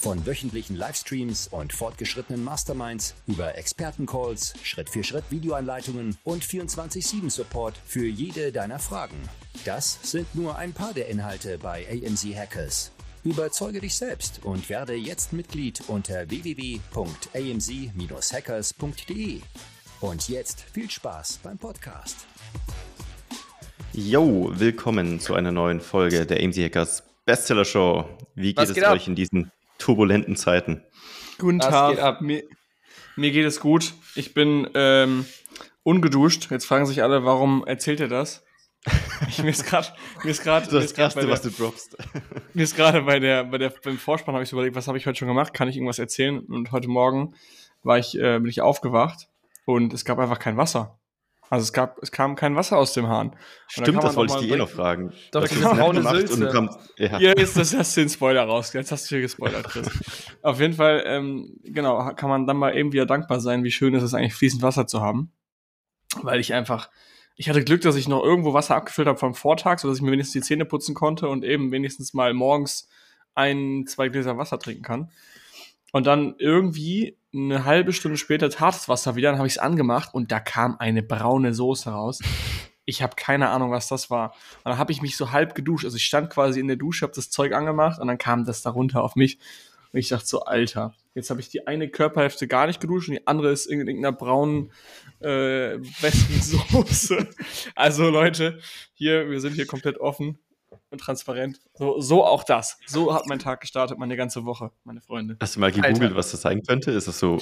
Von wöchentlichen Livestreams und fortgeschrittenen Masterminds über Expertencalls, Schritt-für-Schritt Videoanleitungen und 24-7-Support für jede deiner Fragen. Das sind nur ein paar der Inhalte bei AMZ Hackers. Überzeuge dich selbst und werde jetzt Mitglied unter www.amz-hackers.de. Und jetzt viel Spaß beim Podcast. Yo, willkommen zu einer neuen Folge der AMZ Hackers Bestseller Show. Wie geht, geht es ab? euch in diesen turbulenten Zeiten. Guten Tag. Mir, mir, geht es gut. Ich bin ähm, ungeduscht. Jetzt fragen sich alle, warum erzählt er das? Ich, mir ist gerade, mir ist gerade, das erste, was du droppst. Mir ist gerade bei der, bei der, beim Vorspann habe ich so überlegt, was habe ich heute schon gemacht? Kann ich irgendwas erzählen? Und heute Morgen war ich, äh, bin ich aufgewacht und es gab einfach kein Wasser. Also es gab, es kam kein Wasser aus dem Hahn. Stimmt, das wollte ich dir eh noch fragen. Doch, das braune Sülze. Kommst, ja. Hier ist das, hast du den Spoiler raus. Jetzt hast du hier gespoilert, Chris. Auf jeden Fall, ähm, genau, kann man dann mal eben wieder dankbar sein, wie schön ist es eigentlich, fließend Wasser zu haben. Weil ich einfach, ich hatte Glück, dass ich noch irgendwo Wasser abgefüllt habe vom Vortag, sodass ich mir wenigstens die Zähne putzen konnte und eben wenigstens mal morgens ein, zwei Gläser Wasser trinken kann. Und dann irgendwie eine halbe Stunde später tat das Wasser wieder, dann habe ich es angemacht und da kam eine braune Soße raus. Ich habe keine Ahnung, was das war. Und dann habe ich mich so halb geduscht. Also ich stand quasi in der Dusche, habe das Zeug angemacht und dann kam das da runter auf mich. Und ich dachte so, Alter, jetzt habe ich die eine Körperhälfte gar nicht geduscht und die andere ist in irgendeiner braunen äh, Soße. also Leute, hier, wir sind hier komplett offen und transparent. So, so auch das. So hat mein Tag gestartet, meine ganze Woche, meine Freunde. Hast du mal gegoogelt, Alter. was das sein könnte? Ist das so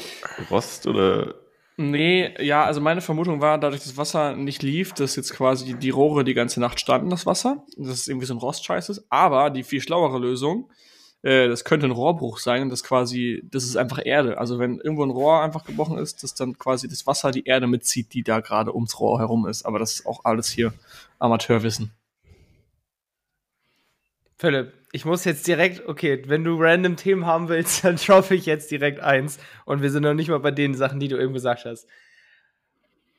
Rost oder? Nee, ja, also meine Vermutung war, dadurch, dass das Wasser nicht lief, dass jetzt quasi die Rohre die ganze Nacht standen, das Wasser. Dass es irgendwie so ein Rostscheiß ist. Aber die viel schlauere Lösung, äh, das könnte ein Rohrbruch sein das quasi, das ist einfach Erde. Also wenn irgendwo ein Rohr einfach gebrochen ist, dass dann quasi das Wasser die Erde mitzieht, die da gerade ums Rohr herum ist. Aber das ist auch alles hier Amateurwissen. Philipp, ich muss jetzt direkt, okay, wenn du random Themen haben willst, dann droppe ich jetzt direkt eins. Und wir sind noch nicht mal bei den Sachen, die du eben gesagt hast.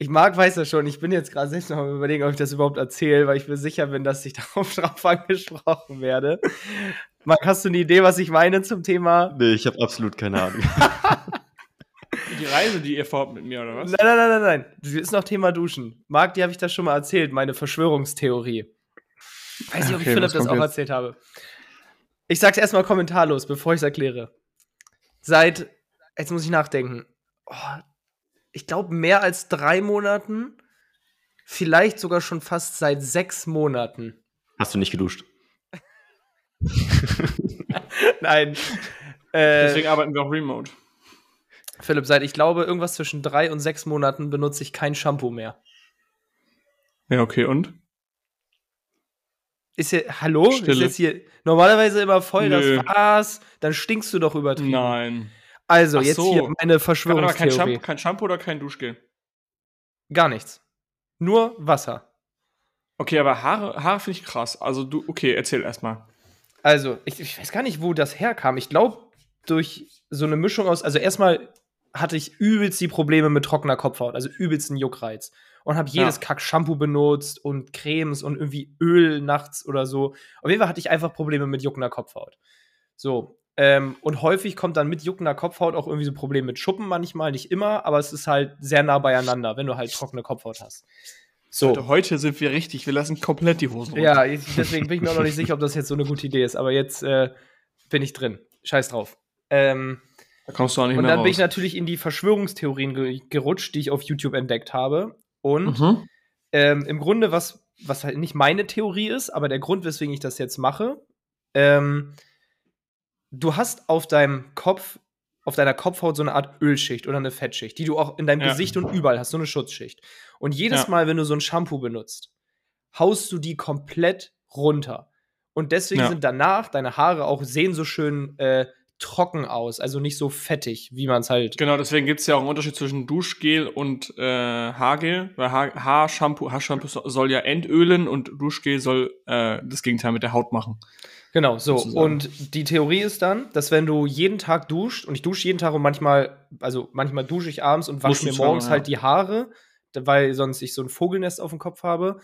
Ich mag, weiß das schon, ich bin jetzt gerade selbst noch mal überlegen, ob ich das überhaupt erzähle, weil ich mir sicher bin, dass ich darauf drauf angesprochen werde. Marc, hast du eine Idee, was ich meine zum Thema? Nee, ich habe absolut keine Ahnung. die Reise, die ihr vorhabt mit mir, oder was? Nein, nein, nein, nein, nein. Das ist noch Thema Duschen. Marc, die habe ich das schon mal erzählt, meine Verschwörungstheorie. Weiß nicht, ob okay, ich Philipp das auch jetzt? erzählt habe. Ich sag's erstmal kommentarlos, bevor ich es erkläre. Seit, jetzt muss ich nachdenken, oh, ich glaube mehr als drei Monaten, vielleicht sogar schon fast seit sechs Monaten. Hast du nicht geduscht? Nein. Äh, Deswegen arbeiten wir auch remote. Philipp, seit ich glaube, irgendwas zwischen drei und sechs Monaten benutze ich kein Shampoo mehr. Ja, okay, und? Ist ja, hallo? Stille. Ist jetzt hier normalerweise immer voll Nö. das Fass, dann stinkst du doch übertrieben. Nein. Also, Ach jetzt so. hier meine Verschwörungstheorie. Kein Shampoo, kein Shampoo oder kein Duschgel? Gar nichts. Nur Wasser. Okay, aber Haare, Haare finde ich krass. Also du, okay, erzähl erstmal. Also, ich, ich, weiß gar nicht, wo das herkam. Ich glaube, durch so eine Mischung aus, also erstmal hatte ich übelst die Probleme mit trockener Kopfhaut, also übelst einen Juckreiz und habe jedes ja. Kack-Shampoo benutzt und Cremes und irgendwie Öl nachts oder so. Auf jeden Fall hatte ich einfach Probleme mit juckender Kopfhaut. So. Ähm, und häufig kommt dann mit juckender Kopfhaut auch irgendwie so Probleme mit Schuppen manchmal, nicht immer, aber es ist halt sehr nah beieinander, wenn du halt trockene Kopfhaut hast. So. Leute, heute sind wir richtig, wir lassen komplett die Hosen runter. Ja, deswegen bin ich mir auch noch nicht sicher, ob das jetzt so eine gute Idee ist, aber jetzt äh, bin ich drin. Scheiß drauf. Ähm, da kommst du auch nicht und mehr Und dann raus. bin ich natürlich in die Verschwörungstheorien ge gerutscht, die ich auf YouTube entdeckt habe. Und mhm. ähm, im Grunde, was, was halt nicht meine Theorie ist, aber der Grund, weswegen ich das jetzt mache, ähm, du hast auf deinem Kopf, auf deiner Kopfhaut so eine Art Ölschicht oder eine Fettschicht, die du auch in deinem ja. Gesicht und überall hast, so eine Schutzschicht. Und jedes ja. Mal, wenn du so ein Shampoo benutzt, haust du die komplett runter. Und deswegen ja. sind danach deine Haare auch sehen so schön äh, trocken aus, also nicht so fettig, wie man es halt. Genau, deswegen gibt es ja auch einen Unterschied zwischen Duschgel und äh, Haargel, weil ha Haarshampoo, Haarshampoo soll ja entölen und Duschgel soll äh, das Gegenteil mit der Haut machen. Genau, so. Sozusagen. Und die Theorie ist dann, dass wenn du jeden Tag duscht, und ich dusche jeden Tag und manchmal, also manchmal dusche ich abends und wasche mir morgens ja. halt die Haare, weil sonst ich so ein Vogelnest auf dem Kopf habe,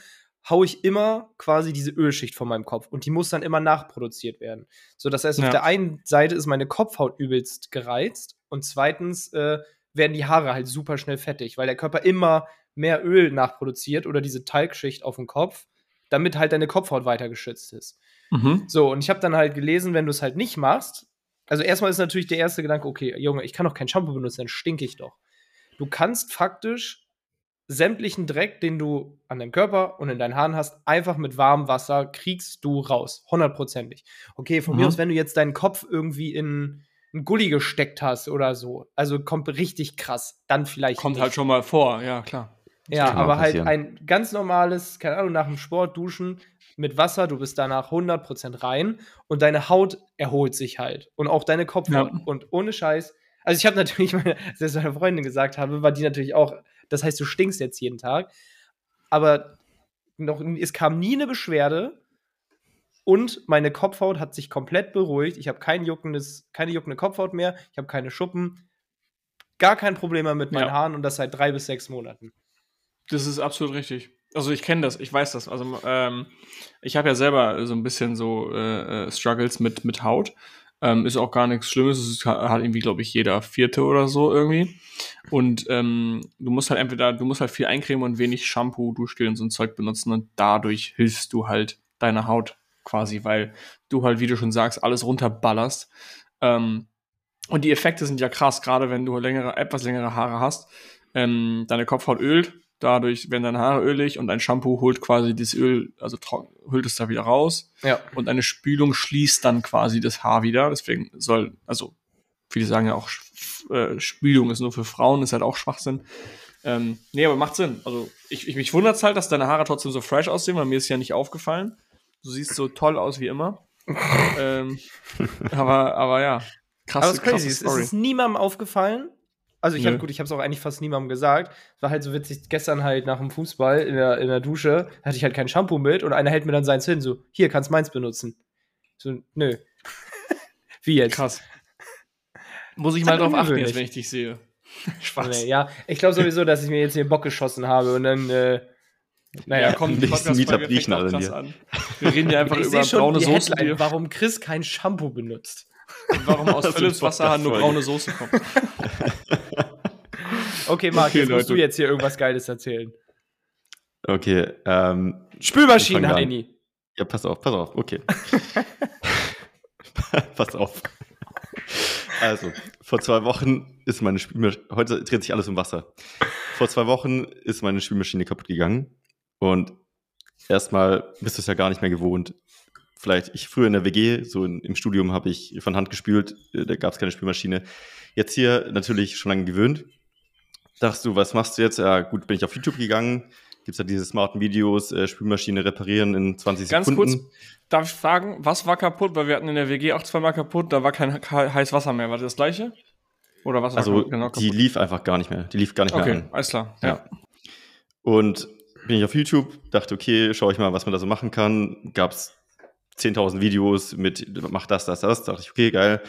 haue ich immer quasi diese Ölschicht von meinem Kopf und die muss dann immer nachproduziert werden. So, das heißt, ja. auf der einen Seite ist meine Kopfhaut übelst gereizt und zweitens äh, werden die Haare halt super schnell fettig, weil der Körper immer mehr Öl nachproduziert oder diese Talgschicht auf dem Kopf, damit halt deine Kopfhaut weiter geschützt ist. Mhm. So, und ich habe dann halt gelesen, wenn du es halt nicht machst, also erstmal ist natürlich der erste Gedanke, okay, Junge, ich kann doch kein Shampoo benutzen, dann stinke ich doch. Du kannst faktisch sämtlichen Dreck, den du an deinem Körper und in deinen Haaren hast, einfach mit warmem Wasser kriegst du raus. Hundertprozentig. Okay, von mhm. mir aus, wenn du jetzt deinen Kopf irgendwie in einen Gully gesteckt hast oder so, also kommt richtig krass, dann vielleicht. Kommt halt nicht. halt schon mal vor, ja, klar. Das ja, aber halt ein ganz normales, keine Ahnung, nach dem Sport duschen mit Wasser, du bist danach 100% rein und deine Haut erholt sich halt und auch deine Kopfhaut. Ja. Und ohne Scheiß, also ich habe natürlich, meine, als ich meiner Freundin gesagt habe, war die natürlich auch das heißt, du stinkst jetzt jeden Tag. Aber noch, es kam nie eine Beschwerde. Und meine Kopfhaut hat sich komplett beruhigt. Ich habe kein juckendes, keine juckende Kopfhaut mehr. Ich habe keine Schuppen. Gar kein Problem mehr mit meinen ja. Haaren und das seit drei bis sechs Monaten. Das ist absolut richtig. Also ich kenne das, ich weiß das. Also ähm, ich habe ja selber so ein bisschen so äh, äh Struggles mit, mit Haut. Ähm, ist auch gar nichts Schlimmes. Es hat irgendwie, glaube ich, jeder Vierte oder so irgendwie. Und ähm, du musst halt entweder, du musst halt viel eincremen und wenig Shampoo, Duschgel und so ein Zeug benutzen und dadurch hilfst du halt deiner Haut quasi, weil du halt, wie du schon sagst, alles runterballerst. Ähm, und die Effekte sind ja krass, gerade wenn du längere, etwas längere Haare hast. Ähm, deine Kopfhaut ölt, Dadurch werden deine Haare ölig und ein Shampoo holt quasi das Öl, also hüllt es da wieder raus. Ja. Und eine Spülung schließt dann quasi das Haar wieder. Deswegen soll, also viele sagen ja auch, äh, Spülung ist nur für Frauen, ist halt auch Schwachsinn. Ähm, nee, aber macht Sinn. Also ich, ich mich wundert halt, dass deine Haare trotzdem so fresh aussehen, weil mir ist ja nicht aufgefallen. Du siehst so toll aus wie immer. ähm, aber, aber ja, krass. Aber es ist crazy. Es ist niemandem aufgefallen. Also ich habe gut, ich habe es auch eigentlich fast niemandem gesagt. Es war halt so witzig, gestern halt nach dem Fußball in der, in der Dusche hatte ich halt kein Shampoo mit und einer hält mir dann seins hin, so, hier, kannst meins benutzen. So, nö. Wie jetzt? Krass. Muss ich mal drauf achten jetzt, wenn ich dich sehe. Spaß. Nee, ja, ich glaube sowieso, dass ich mir jetzt hier Bock geschossen habe und dann, äh, naja, komm, die Podcast-Folge fängt auch krass an. Wir reden ja einfach über braune Soße. Warum Chris kein Shampoo benutzt. Und warum aus Philips Wasserhahn nur braune Soße kommt. Okay, Marc, okay, jetzt musst du jetzt hier irgendwas Geiles erzählen. Okay, ähm. Spülmaschinen hat nie. Ja, pass auf, pass auf, okay. pass auf. Also, vor zwei Wochen ist meine Spülmaschine, heute dreht sich alles um Wasser. Vor zwei Wochen ist meine Spülmaschine kaputt gegangen und erstmal bist du es ja gar nicht mehr gewohnt, vielleicht ich früher in der WG, so in, im Studium habe ich von Hand gespült, äh, da gab es keine Spülmaschine. Jetzt hier natürlich schon lange gewöhnt. Dachtest du, was machst du jetzt? Ja, gut, bin ich auf YouTube gegangen. Gibt es ja diese smarten Videos, äh, Spülmaschine reparieren in 20 Ganz Sekunden. Ganz kurz, darf ich fragen, was war kaputt? Weil wir hatten in der WG auch zweimal kaputt, da war kein heißes Wasser mehr. War das das gleiche? Oder was war also, genau? Die lief einfach gar nicht mehr. Die lief gar nicht okay, mehr an. alles klar. Ja. ja. Und bin ich auf YouTube, dachte, okay, schaue ich mal, was man da so machen kann. Gab es 10.000 Videos mit, mach das, das, das. Da dachte ich, okay, geil.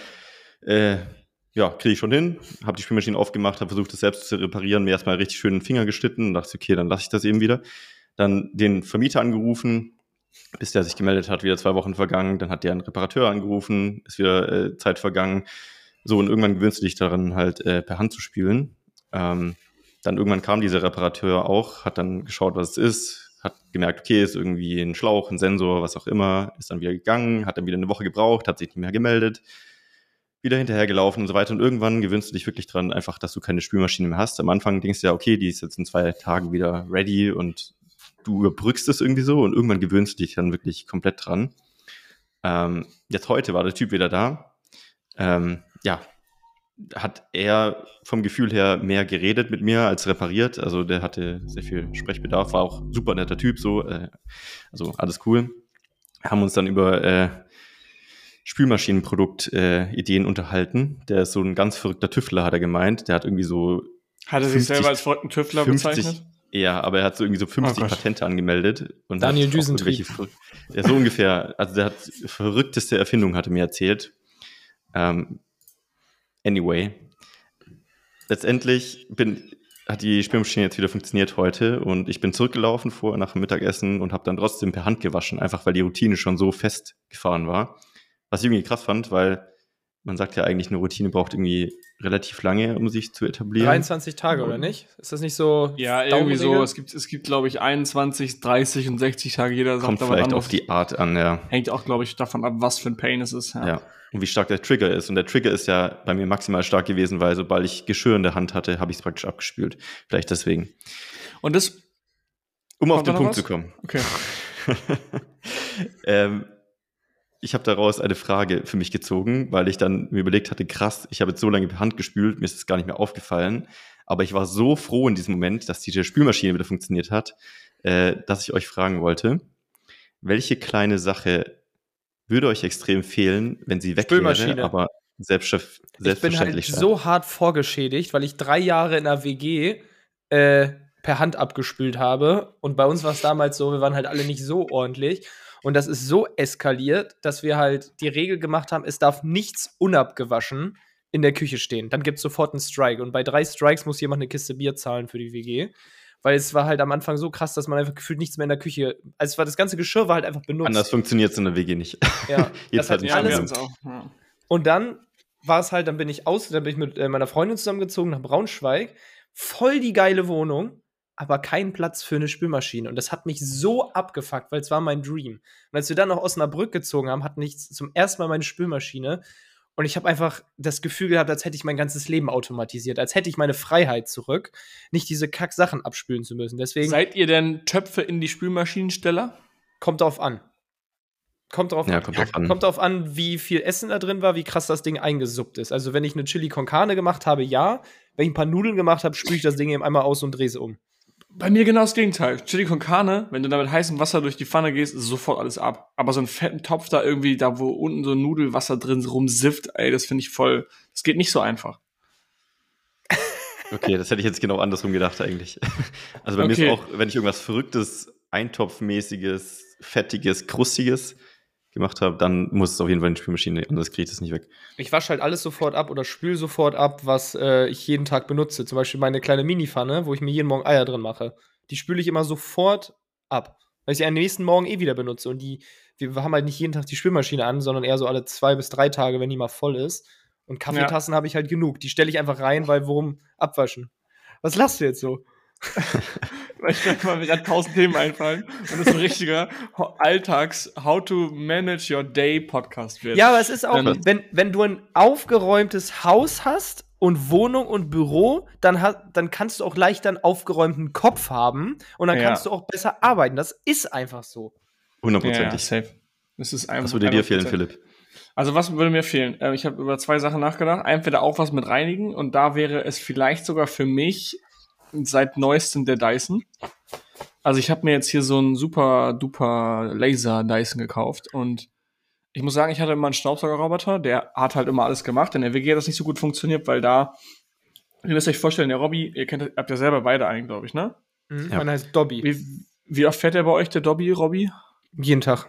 Äh, ja, kriege ich schon hin. Habe die Spülmaschine aufgemacht, habe versucht, das selbst zu reparieren, mir erstmal richtig schön den Finger geschnitten und dachte, okay, dann lasse ich das eben wieder. Dann den Vermieter angerufen, bis der sich gemeldet hat, wieder zwei Wochen vergangen. Dann hat der einen Reparateur angerufen, ist wieder äh, Zeit vergangen. So, und irgendwann gewöhnst du dich daran, halt äh, per Hand zu spielen. Ähm, dann irgendwann kam dieser Reparateur auch, hat dann geschaut, was es ist, hat gemerkt, okay, ist irgendwie ein Schlauch, ein Sensor, was auch immer, ist dann wieder gegangen, hat dann wieder eine Woche gebraucht, hat sich nicht mehr gemeldet, wieder hinterhergelaufen und so weiter. Und irgendwann gewöhnst du dich wirklich dran, einfach, dass du keine Spülmaschine mehr hast. Am Anfang denkst du ja, okay, die ist jetzt in zwei Tagen wieder ready und du überbrückst es irgendwie so und irgendwann gewöhnst du dich dann wirklich komplett dran. Ähm, jetzt heute war der Typ wieder da. Ähm, ja, hat er vom Gefühl her mehr geredet mit mir als repariert. Also der hatte sehr viel Sprechbedarf, war auch super netter Typ, so, äh, also alles cool. Haben uns dann über, äh, Spülmaschinenprodukt-Ideen äh, unterhalten. Der ist so ein ganz verrückter Tüftler, hat er gemeint. Der hat irgendwie so. Hat er sich selber als verrückten Tüftler 50, bezeichnet? Ja, aber er hat so irgendwie so 50 oh Patente angemeldet. Und Daniel Düsentrieb. Ja, so ungefähr. Also der hat verrückteste Erfindungen, hat er mir erzählt. Ähm, anyway. Letztendlich bin, hat die Spülmaschine jetzt wieder funktioniert heute und ich bin zurückgelaufen vor nach dem Mittagessen und habe dann trotzdem per Hand gewaschen, einfach weil die Routine schon so festgefahren war. Was ich irgendwie krass fand, weil man sagt ja eigentlich, eine Routine braucht irgendwie relativ lange, um sich zu etablieren. 23 Tage, oder nicht? Ist das nicht so? Ja, irgendwie so. Es gibt, es gibt, glaube ich, 21, 30 und 60 Tage. Jeder Kommt sagt vielleicht auf die Art an, ja. Hängt auch, glaube ich, davon ab, was für ein Pain es ist. Ja. ja. Und wie stark der Trigger ist. Und der Trigger ist ja bei mir maximal stark gewesen, weil sobald ich Geschirr in der Hand hatte, habe ich es praktisch abgespült. Vielleicht deswegen. Und das. Um auf den Punkt was? zu kommen. Okay. ähm, ich habe daraus eine Frage für mich gezogen, weil ich dann mir überlegt hatte, krass, ich habe jetzt so lange per Hand gespült, mir ist es gar nicht mehr aufgefallen. Aber ich war so froh in diesem Moment, dass diese Spülmaschine wieder funktioniert hat, äh, dass ich euch fragen wollte, welche kleine Sache würde euch extrem fehlen, wenn sie weg wäre, aber selbstverständlich. Ich bin halt so hart vorgeschädigt, weil ich drei Jahre in der WG äh, per Hand abgespült habe. Und bei uns war es damals so, wir waren halt alle nicht so ordentlich. Und das ist so eskaliert, dass wir halt die Regel gemacht haben, es darf nichts unabgewaschen in der Küche stehen. Dann gibt es sofort einen Strike. Und bei drei Strikes muss jemand eine Kiste Bier zahlen für die WG. Weil es war halt am Anfang so krass, dass man einfach gefühlt nichts mehr in der Küche. Also es war das ganze Geschirr war halt einfach benutzt. Anders funktioniert es in der WG nicht. Ja, jetzt halt nicht alles. Auch. Ja. Und dann war es halt, dann bin ich aus, dann bin ich mit äh, meiner Freundin zusammengezogen nach Braunschweig. Voll die geile Wohnung aber keinen Platz für eine Spülmaschine. Und das hat mich so abgefuckt, weil es war mein Dream. Und als wir dann nach Osnabrück gezogen haben, hatten ich zum ersten Mal meine Spülmaschine. Und ich habe einfach das Gefühl gehabt, als hätte ich mein ganzes Leben automatisiert, als hätte ich meine Freiheit zurück, nicht diese Kack-Sachen abspülen zu müssen. Deswegen. Seid ihr denn Töpfe in die Spülmaschinensteller? Kommt drauf an. Kommt drauf, ja, kommt, drauf an. kommt drauf an, wie viel Essen da drin war, wie krass das Ding eingesuppt ist. Also, wenn ich eine Chili con Carne gemacht habe, ja. Wenn ich ein paar Nudeln gemacht habe, spüle ich das Ding eben einmal aus und drehe es um. Bei mir genau das Gegenteil. Chili con Carne, wenn du da mit heißem Wasser durch die Pfanne gehst, ist sofort alles ab. Aber so einen fetten Topf da irgendwie, da wo unten so Nudelwasser drin rumsifft, ey, das finde ich voll. Das geht nicht so einfach. Okay, das hätte ich jetzt genau andersrum gedacht eigentlich. Also bei okay. mir ist auch, wenn ich irgendwas Verrücktes, Eintopfmäßiges, Fettiges, Krustiges gemacht habe, dann muss es auf jeden Fall in die Spülmaschine, anders kriege ich das nicht weg. Ich wasche halt alles sofort ab oder spül sofort ab, was äh, ich jeden Tag benutze. Zum Beispiel meine kleine Minipfanne, wo ich mir jeden Morgen Eier drin mache. Die spüle ich immer sofort ab, weil ich sie am nächsten Morgen eh wieder benutze. Und die, wir haben halt nicht jeden Tag die Spülmaschine an, sondern eher so alle zwei bis drei Tage, wenn die mal voll ist. Und Kaffeetassen ja. habe ich halt genug. Die stelle ich einfach rein, weil worum abwaschen. Was lachst du jetzt so? ich mir gerade tausend Themen einfallen und das ein richtiger Alltags How to Manage Your Day Podcast wird. Ja, aber es ist auch, ähm, wenn, wenn du ein aufgeräumtes Haus hast und Wohnung und Büro, dann, hat, dann kannst du auch leichter einen aufgeräumten Kopf haben und dann ja. kannst du auch besser arbeiten. Das ist einfach so. Hundertprozentig. Ja, safe. Das ist einfach, was würde dir fehlen, Philipp? Also was würde mir fehlen? Äh, ich habe über zwei Sachen nachgedacht. Entweder auch was mit reinigen und da wäre es vielleicht sogar für mich seit neuestem der Dyson. Also ich habe mir jetzt hier so einen super duper Laser Dyson gekauft und ich muss sagen, ich hatte immer einen Staubsaugerroboter, der hat halt immer alles gemacht. In der WG hat das nicht so gut funktioniert, weil da, ihr müsst euch vorstellen, der Robby, ihr kennt, habt ja selber beide einen, glaube ich, ne? Mhm, ja. Meiner heißt Dobby. Wie, wie oft fährt der bei euch, der Dobby, Robby? Jeden Tag.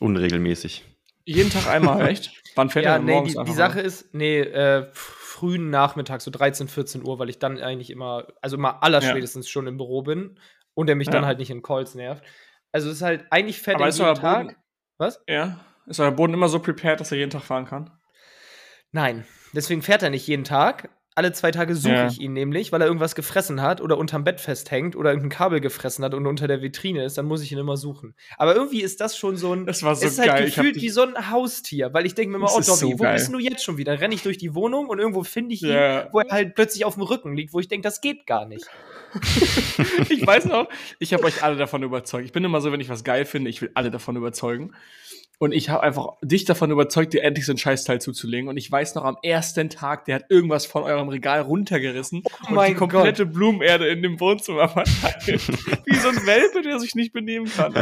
Unregelmäßig. Jeden Tag einmal, echt? Wann fährt ja, er denn nee, morgens die, die Sache ist, nee, äh, frühen Nachmittag, so 13, 14 Uhr, weil ich dann eigentlich immer, also immer allerspätestens ja. schon im Büro bin und der mich ja. dann halt nicht in Calls nervt. Also es ist halt eigentlich fährt er jeden Tag. Boden, Was? Ja. Ist euer Boden immer so prepared, dass er jeden Tag fahren kann? Nein. Deswegen fährt er nicht jeden Tag, alle zwei Tage suche ja. ich ihn nämlich, weil er irgendwas gefressen hat oder unterm Bett festhängt oder irgendein Kabel gefressen hat und unter der Vitrine ist, dann muss ich ihn immer suchen. Aber irgendwie ist das schon so ein. Das war so ist geil. halt gefühlt wie so ein Haustier, weil ich denke mir immer, oh Dobby, so wo geil. bist du jetzt schon wieder? Dann renne ich durch die Wohnung und irgendwo finde ich ihn, ja. wo er halt plötzlich auf dem Rücken liegt, wo ich denke, das geht gar nicht. ich weiß noch, ich habe euch alle davon überzeugt. Ich bin immer so, wenn ich was geil finde, ich will alle davon überzeugen. Und ich habe einfach dich davon überzeugt, dir endlich so ein Scheißteil zuzulegen. Und ich weiß noch, am ersten Tag, der hat irgendwas von eurem Regal runtergerissen oh und die komplette Gott. Blumenerde in dem Wohnzimmer verteilt. Wie so ein Welpe, der sich nicht benehmen kann.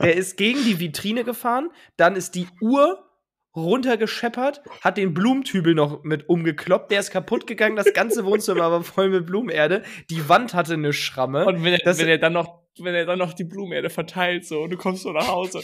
Der ist gegen die Vitrine gefahren, dann ist die Uhr runtergescheppert, hat den Blumentübel noch mit umgekloppt, der ist kaputt gegangen, das ganze Wohnzimmer war voll mit Blumenerde, die Wand hatte eine Schramme. Und wenn er, wenn er dann noch, wenn er dann noch die Blumenerde verteilt, so, und du kommst so nach Hause.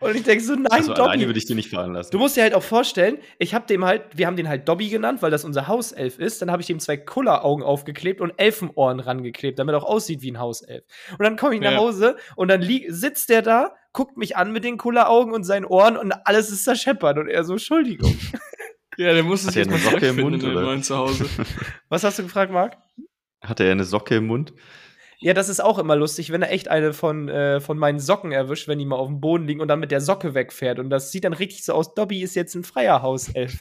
Und ich denke so, nein, also Dobby. Alleine würde ich dir nicht fahren lassen. Du musst dir halt auch vorstellen, ich habe dem halt, wir haben den halt Dobby genannt, weil das unser Hauself ist. Dann habe ich dem zwei Kulleraugen aufgeklebt und Elfenohren rangeklebt, damit er auch aussieht wie ein Hauself. Und dann komme ich nach ja. Hause und dann sitzt der da, guckt mich an mit den Kulleraugen und seinen Ohren und alles ist zerscheppert. Und er so, Entschuldigung. ja, der muss es jetzt mal Socke im Mund in neuen Zuhause. Was hast du gefragt, Marc? Hatte er eine Socke im Mund? Ja, das ist auch immer lustig, wenn er echt eine von, äh, von meinen Socken erwischt, wenn die mal auf dem Boden liegen und dann mit der Socke wegfährt. Und das sieht dann richtig so aus, Dobby ist jetzt ein freier Hauself.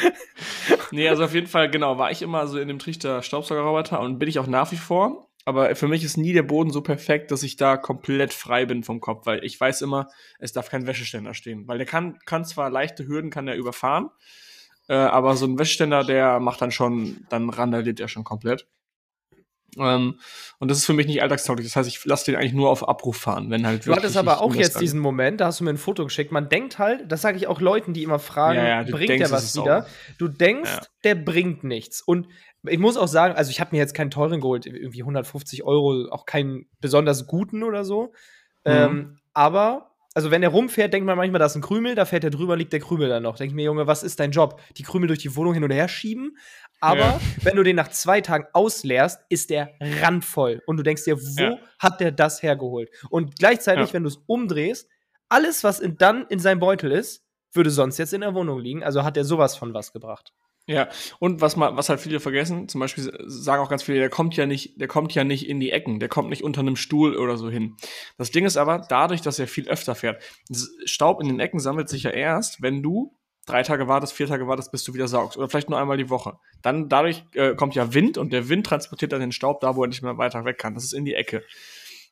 nee, also auf jeden Fall, genau, war ich immer so in dem Trichter Staubsaugerroboter und bin ich auch nach wie vor. Aber für mich ist nie der Boden so perfekt, dass ich da komplett frei bin vom Kopf, weil ich weiß immer, es darf kein Wäscheständer stehen. Weil der kann, kann zwar leichte Hürden, kann der überfahren, äh, aber so ein Wäscheständer, der macht dann schon, dann randaliert er schon komplett. Ähm, und das ist für mich nicht alltagstauglich. Das heißt, ich lasse den eigentlich nur auf Abruf fahren, wenn halt Du hattest aber auch jetzt diesen Moment, da hast du mir ein Foto geschickt. Man denkt halt, das sage ich auch Leuten, die immer fragen, ja, ja, bringt denkst, der was wieder? Du denkst, ja. der bringt nichts. Und ich muss auch sagen, also ich habe mir jetzt keinen teuren geholt, irgendwie 150 Euro, auch keinen besonders guten oder so. Mhm. Ähm, aber also wenn er rumfährt, denkt man manchmal, da ist ein Krümel, da fährt er drüber, liegt der Krümel dann noch. Denke ich mir, Junge, was ist dein Job? Die Krümel durch die Wohnung hin und her schieben? Aber ja. wenn du den nach zwei Tagen ausleerst, ist der randvoll. Und du denkst dir, wo ja. hat der das hergeholt? Und gleichzeitig, ja. wenn du es umdrehst, alles, was in, dann in seinem Beutel ist, würde sonst jetzt in der Wohnung liegen. Also hat er sowas von was gebracht. Ja, und was mal, was halt viele vergessen, zum Beispiel sagen auch ganz viele, der kommt ja nicht, der kommt ja nicht in die Ecken, der kommt nicht unter einem Stuhl oder so hin. Das Ding ist aber, dadurch, dass er viel öfter fährt, Staub in den Ecken sammelt sich ja erst, wenn du drei Tage wartest, vier Tage wartest, bis du wieder saugst. Oder vielleicht nur einmal die Woche. Dann dadurch äh, kommt ja Wind und der Wind transportiert dann den Staub da, wo er nicht mehr weiter weg kann. Das ist in die Ecke.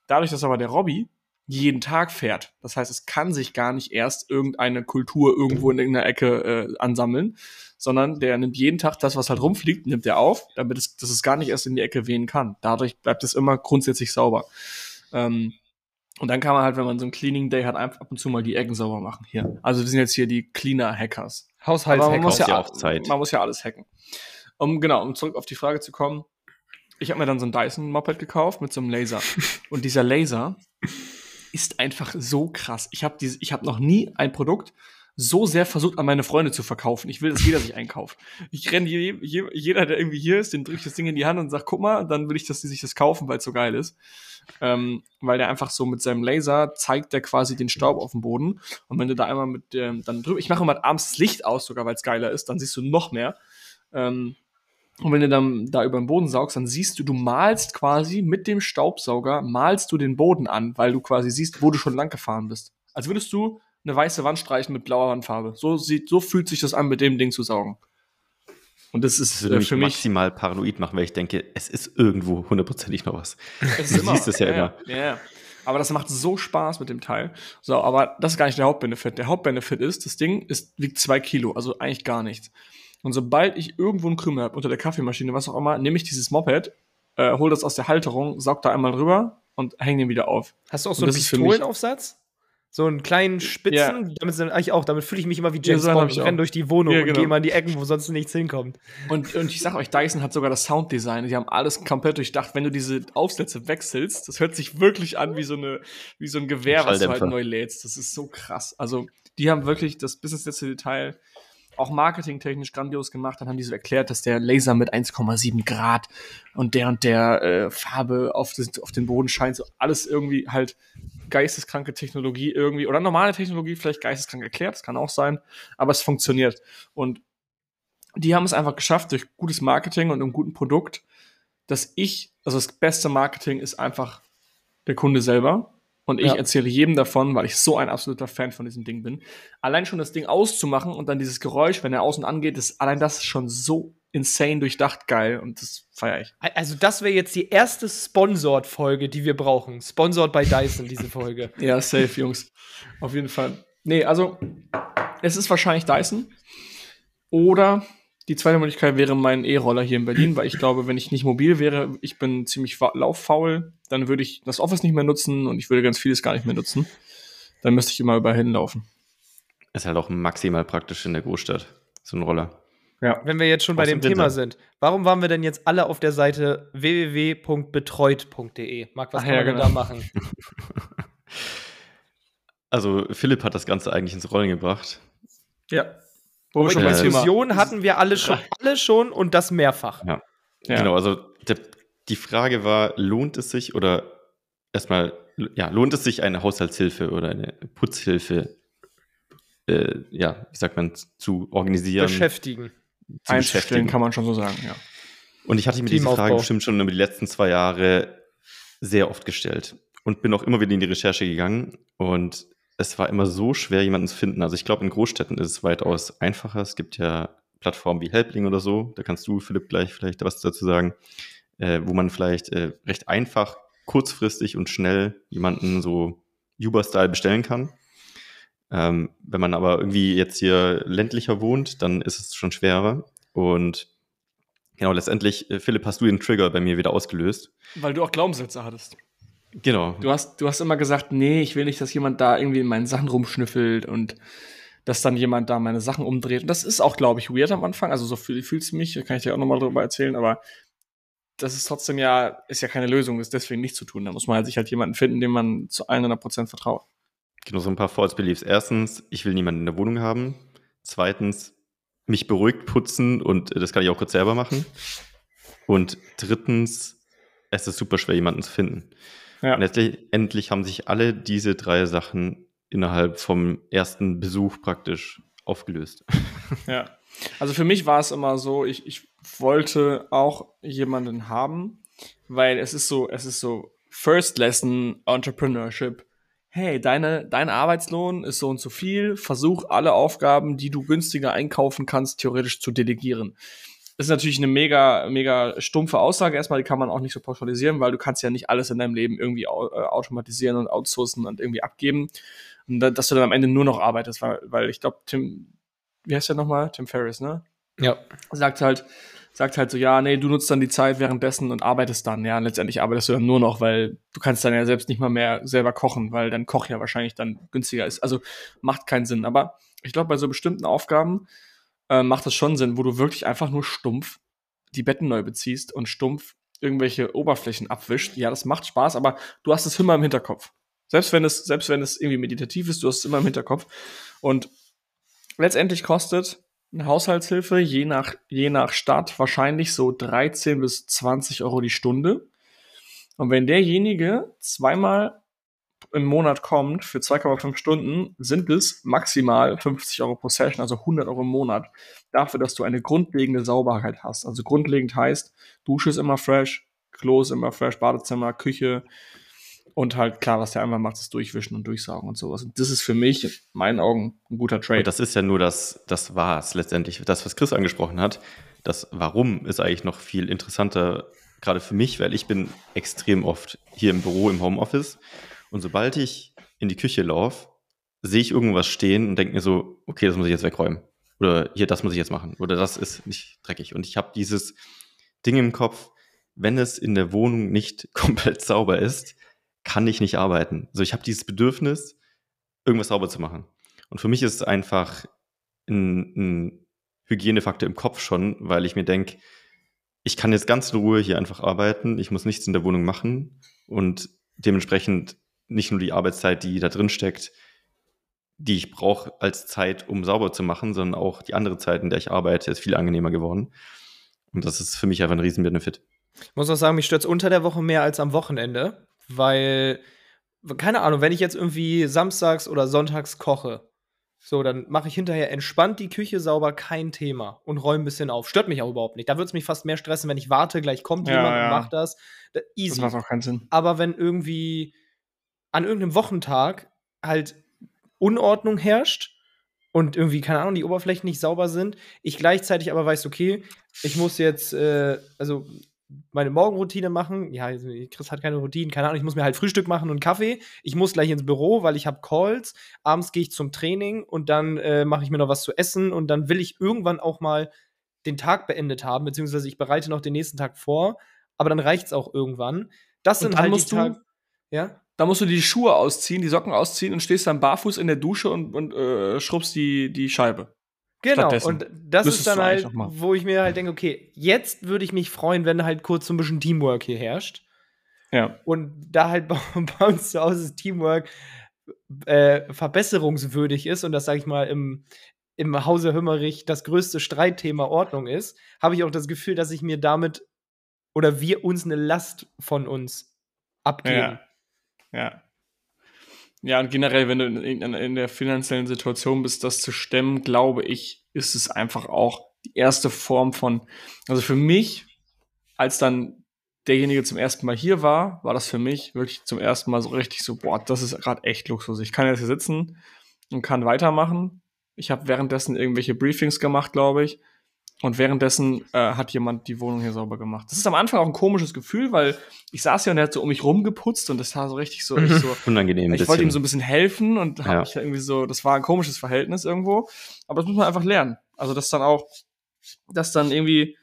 Dadurch, dass aber der Robby jeden Tag fährt. Das heißt, es kann sich gar nicht erst irgendeine Kultur irgendwo in irgendeiner Ecke äh, ansammeln, sondern der nimmt jeden Tag das, was halt rumfliegt, nimmt er auf, damit es, dass es gar nicht erst in die Ecke wehen kann. Dadurch bleibt es immer grundsätzlich sauber. Ähm, und dann kann man halt, wenn man so einen Cleaning Day hat, einfach ab und zu mal die Ecken sauber machen. Hier. Also wir sind jetzt hier die Cleaner Hackers. Haushaltshacker. Man muss ja, auch Zeit. Man muss ja alles hacken. Um genau, um zurück auf die Frage zu kommen. Ich habe mir dann so ein Dyson Moped gekauft mit so einem Laser. und dieser Laser ist einfach so krass. Ich habe ich habe noch nie ein Produkt so sehr versucht, an meine Freunde zu verkaufen. Ich will, dass jeder sich einkauft. Ich renne je, je, jeder, der irgendwie hier ist, den drücke ich das Ding in die Hand und sag, guck mal, dann will ich, dass die sich das kaufen, weil es so geil ist ähm, weil der einfach so mit seinem Laser zeigt der quasi den Staub auf dem Boden. Und wenn du da einmal mit dem dann drüber, ich mache immer abends das Licht aus, sogar weil es geiler ist, dann siehst du noch mehr. Ähm, und wenn du dann da über den Boden saugst, dann siehst du, du malst quasi mit dem Staubsauger, malst du den Boden an, weil du quasi siehst, wo du schon lang gefahren bist. Als würdest du eine weiße Wand streichen mit blauer Wandfarbe. So sieht, so fühlt sich das an, mit dem Ding zu saugen. Und das ist das äh, für mich maximal paranoid machen, weil ich denke, es ist irgendwo hundertprozentig noch was. Es du siehst es ja, ja immer. Ja. Aber das macht so Spaß mit dem Teil. So, aber das ist gar nicht der Hauptbenefit. Der Hauptbenefit ist, das Ding ist, wiegt zwei Kilo, also eigentlich gar nichts. Und sobald ich irgendwo einen Krümel habe, unter der Kaffeemaschine, was auch immer, nehme ich dieses Moped, äh, hole das aus der Halterung, saug da einmal drüber und hänge den wieder auf. Hast du auch so einen Pistolenaufsatz? So einen kleinen Spitzen, ja. damit sind eigentlich auch, damit fühle ich mich immer wie James ja, so Bond. Ich renne durch die Wohnung ja, genau. und gehe mal in die Ecken, wo sonst nichts hinkommt. Und, und ich sag euch, Dyson hat sogar das Sounddesign. Die haben alles komplett durchdacht. Wenn du diese Aufsätze wechselst, das hört sich wirklich an wie so eine, wie so ein Gewehr, was du halt neu lädst. Das ist so krass. Also, die haben wirklich das bis ins letzte Detail auch marketingtechnisch grandios gemacht. Dann haben die so erklärt, dass der Laser mit 1,7 Grad und der und der äh, Farbe auf, das, auf den Boden scheint. So alles irgendwie halt geisteskranke Technologie irgendwie oder normale Technologie vielleicht geisteskrank erklärt, das kann auch sein, aber es funktioniert. Und die haben es einfach geschafft durch gutes Marketing und einem guten Produkt, dass ich, also das beste Marketing ist einfach der Kunde selber. Und ich ja. erzähle jedem davon, weil ich so ein absoluter Fan von diesem Ding bin. Allein schon das Ding auszumachen und dann dieses Geräusch, wenn er außen angeht, ist allein das schon so insane durchdacht geil und das feiere ich. Also das wäre jetzt die erste Sponsored-Folge, die wir brauchen. Sponsored bei Dyson, diese Folge. ja, safe, Jungs. Auf jeden Fall. Nee, also es ist wahrscheinlich Dyson. Oder die zweite Möglichkeit wäre mein E-Roller hier in Berlin, weil ich glaube, wenn ich nicht mobil wäre, ich bin ziemlich lauffaul, dann würde ich das Office nicht mehr nutzen und ich würde ganz vieles gar nicht mehr nutzen. Dann müsste ich immer überall hinlaufen. Ist halt auch maximal praktisch in der Großstadt, so ein Roller. Ja. Wenn wir jetzt schon bei dem Thema sind, warum waren wir denn jetzt alle auf der Seite www.betreut.de? Marc, was Ach, kann ja, man genau. da machen? Also, Philipp hat das Ganze eigentlich ins Rollen gebracht. Ja. Wo wir schon bei Diskussion hatten wir alle schon, alle schon und das mehrfach. Ja. ja. Genau, also der, die Frage war, lohnt es sich oder erstmal, ja, lohnt es sich eine Haushaltshilfe oder eine Putzhilfe, äh, ja, wie sagt man, zu organisieren? Beschäftigen. Zu Einstellen kann man schon so sagen, ja. Und ich hatte mir diese Frage bestimmt schon über die letzten zwei Jahre sehr oft gestellt und bin auch immer wieder in die Recherche gegangen und es war immer so schwer, jemanden zu finden. Also ich glaube, in Großstädten ist es weitaus einfacher. Es gibt ja Plattformen wie Helpling oder so. Da kannst du, Philipp, gleich vielleicht was dazu sagen, äh, wo man vielleicht äh, recht einfach, kurzfristig und schnell jemanden so Uber-Style bestellen kann. Ähm, wenn man aber irgendwie jetzt hier ländlicher wohnt, dann ist es schon schwerer. Und genau, letztendlich, äh, Philipp, hast du den Trigger bei mir wieder ausgelöst. Weil du auch Glaubenssätze hattest. Genau. Du hast, du hast immer gesagt, nee, ich will nicht, dass jemand da irgendwie in meinen Sachen rumschnüffelt und dass dann jemand da meine Sachen umdreht. Und das ist auch, glaube ich, weird am Anfang. Also so fühl, fühlst du mich, da kann ich dir auch nochmal drüber erzählen, aber das ist trotzdem ja, ist ja keine Lösung, das deswegen nicht zu tun. Da muss man halt sich halt jemanden finden, dem man zu 100% vertraut. Genau, so ein paar False Beliefs. Erstens, ich will niemanden in der Wohnung haben. Zweitens, mich beruhigt putzen und das kann ich auch kurz selber machen. Und drittens, es ist super schwer, jemanden zu finden. Ja. Und letztendlich haben sich alle diese drei Sachen innerhalb vom ersten Besuch praktisch aufgelöst. Ja. Also für mich war es immer so, ich, ich wollte auch jemanden haben, weil es ist so, es ist so First Lesson Entrepreneurship. Hey, deine, dein Arbeitslohn ist so und so viel. Versuch alle Aufgaben, die du günstiger einkaufen kannst, theoretisch zu delegieren. Das ist natürlich eine mega, mega stumpfe Aussage. Erstmal, die kann man auch nicht so pauschalisieren, weil du kannst ja nicht alles in deinem Leben irgendwie äh, automatisieren und outsourcen und irgendwie abgeben. Und dass du dann am Ende nur noch arbeitest, weil, weil ich glaube, Tim, wie heißt der nochmal? Tim Ferriss, ne? Ja. Sagt halt, sagt halt so, ja, nee, du nutzt dann die Zeit währenddessen und arbeitest dann, ja, und letztendlich arbeitest du dann nur noch, weil du kannst dann ja selbst nicht mal mehr selber kochen, weil dein Koch ja wahrscheinlich dann günstiger ist. Also macht keinen Sinn. Aber ich glaube, bei so bestimmten Aufgaben äh, macht es schon Sinn, wo du wirklich einfach nur stumpf die Betten neu beziehst und stumpf irgendwelche Oberflächen abwischt. Ja, das macht Spaß, aber du hast es immer im Hinterkopf. Selbst wenn es, selbst wenn es irgendwie meditativ ist, du hast es immer im Hinterkopf. Und letztendlich kostet eine Haushaltshilfe je nach, je nach Stadt wahrscheinlich so 13 bis 20 Euro die Stunde. Und wenn derjenige zweimal im Monat kommt für 2,5 Stunden, sind es maximal 50 Euro pro Session, also 100 Euro im Monat. Dafür, dass du eine grundlegende Sauberkeit hast. Also grundlegend heißt, Dusche ist immer fresh, Klo ist immer fresh, Badezimmer, Küche und halt klar, was der einmal macht, ist durchwischen und durchsaugen und sowas. Und das ist für mich, in meinen Augen, ein guter Trade. Und das ist ja nur das, das war's letztendlich. Das, was Chris angesprochen hat, das Warum ist eigentlich noch viel interessanter, gerade für mich, weil ich bin extrem oft hier im Büro, im Homeoffice und sobald ich in die Küche laufe, sehe ich irgendwas stehen und denke mir so, okay, das muss ich jetzt wegräumen. Oder hier, das muss ich jetzt machen. Oder das ist nicht dreckig. Und ich habe dieses Ding im Kopf, wenn es in der Wohnung nicht komplett sauber ist, kann ich nicht arbeiten. Also ich habe dieses Bedürfnis, irgendwas sauber zu machen. Und für mich ist es einfach ein, ein Hygienefaktor im Kopf schon, weil ich mir denke, ich kann jetzt ganz in Ruhe hier einfach arbeiten, ich muss nichts in der Wohnung machen und dementsprechend nicht nur die Arbeitszeit, die da drin steckt, die ich brauche als Zeit, um sauber zu machen, sondern auch die andere Zeit, in der ich arbeite, ist viel angenehmer geworden. Und das ist für mich einfach ein Riesenbenefit. Ich muss auch sagen, mich stört es unter der Woche mehr als am Wochenende, weil, keine Ahnung, wenn ich jetzt irgendwie samstags oder sonntags koche, so, dann mache ich hinterher entspannt die Küche sauber, kein Thema und räume ein bisschen auf. Stört mich auch überhaupt nicht. Da würde es mich fast mehr stressen, wenn ich warte, gleich kommt ja, jemand ja. und macht das. Easy. Das macht auch keinen Sinn. Aber wenn irgendwie an irgendeinem Wochentag halt Unordnung herrscht und irgendwie, keine Ahnung, die Oberflächen nicht sauber sind, ich gleichzeitig aber weiß, okay, ich muss jetzt, äh, also meine Morgenroutine machen. Ja, Chris hat keine Routine, keine Ahnung, ich muss mir halt Frühstück machen und Kaffee. Ich muss gleich ins Büro, weil ich habe Calls. Abends gehe ich zum Training und dann äh, mache ich mir noch was zu essen und dann will ich irgendwann auch mal den Tag beendet haben, beziehungsweise ich bereite noch den nächsten Tag vor, aber dann reicht es auch irgendwann. Das sind halt die Tage. Ja? Da musst du die Schuhe ausziehen, die Socken ausziehen und stehst dann barfuß in der Dusche und, und äh, schrubbst die, die Scheibe. Genau, und das ist dann halt, wo ich mir halt denke, okay, jetzt würde ich mich freuen, wenn halt kurz so ein bisschen Teamwork hier herrscht. Ja. Und da halt bei, bei uns zu Hause das Teamwork äh, verbesserungswürdig ist und das, sag ich mal, im, im Hause Hümmerich das größte Streitthema Ordnung ist, habe ich auch das Gefühl, dass ich mir damit oder wir uns eine Last von uns abgeben. Ja. Ja. Ja, und generell, wenn du in, in, der finanziellen Situation bist, das zu stemmen, glaube ich, ist es einfach auch die erste Form von, also für mich, als dann derjenige zum ersten Mal hier war, war das für mich wirklich zum ersten Mal so richtig so, boah, das ist gerade echt Luxus. Ich kann jetzt hier sitzen und kann weitermachen. Ich habe währenddessen irgendwelche Briefings gemacht, glaube ich. Und währenddessen äh, hat jemand die Wohnung hier sauber gemacht. Das ist am Anfang auch ein komisches Gefühl, weil ich saß hier und er hat so um mich rumgeputzt und das war so richtig so, ich so unangenehm. Ich wollte ihm so ein bisschen helfen und habe ja. mich irgendwie so, das war ein komisches Verhältnis irgendwo. Aber das muss man einfach lernen. Also das dann auch, das dann irgendwie,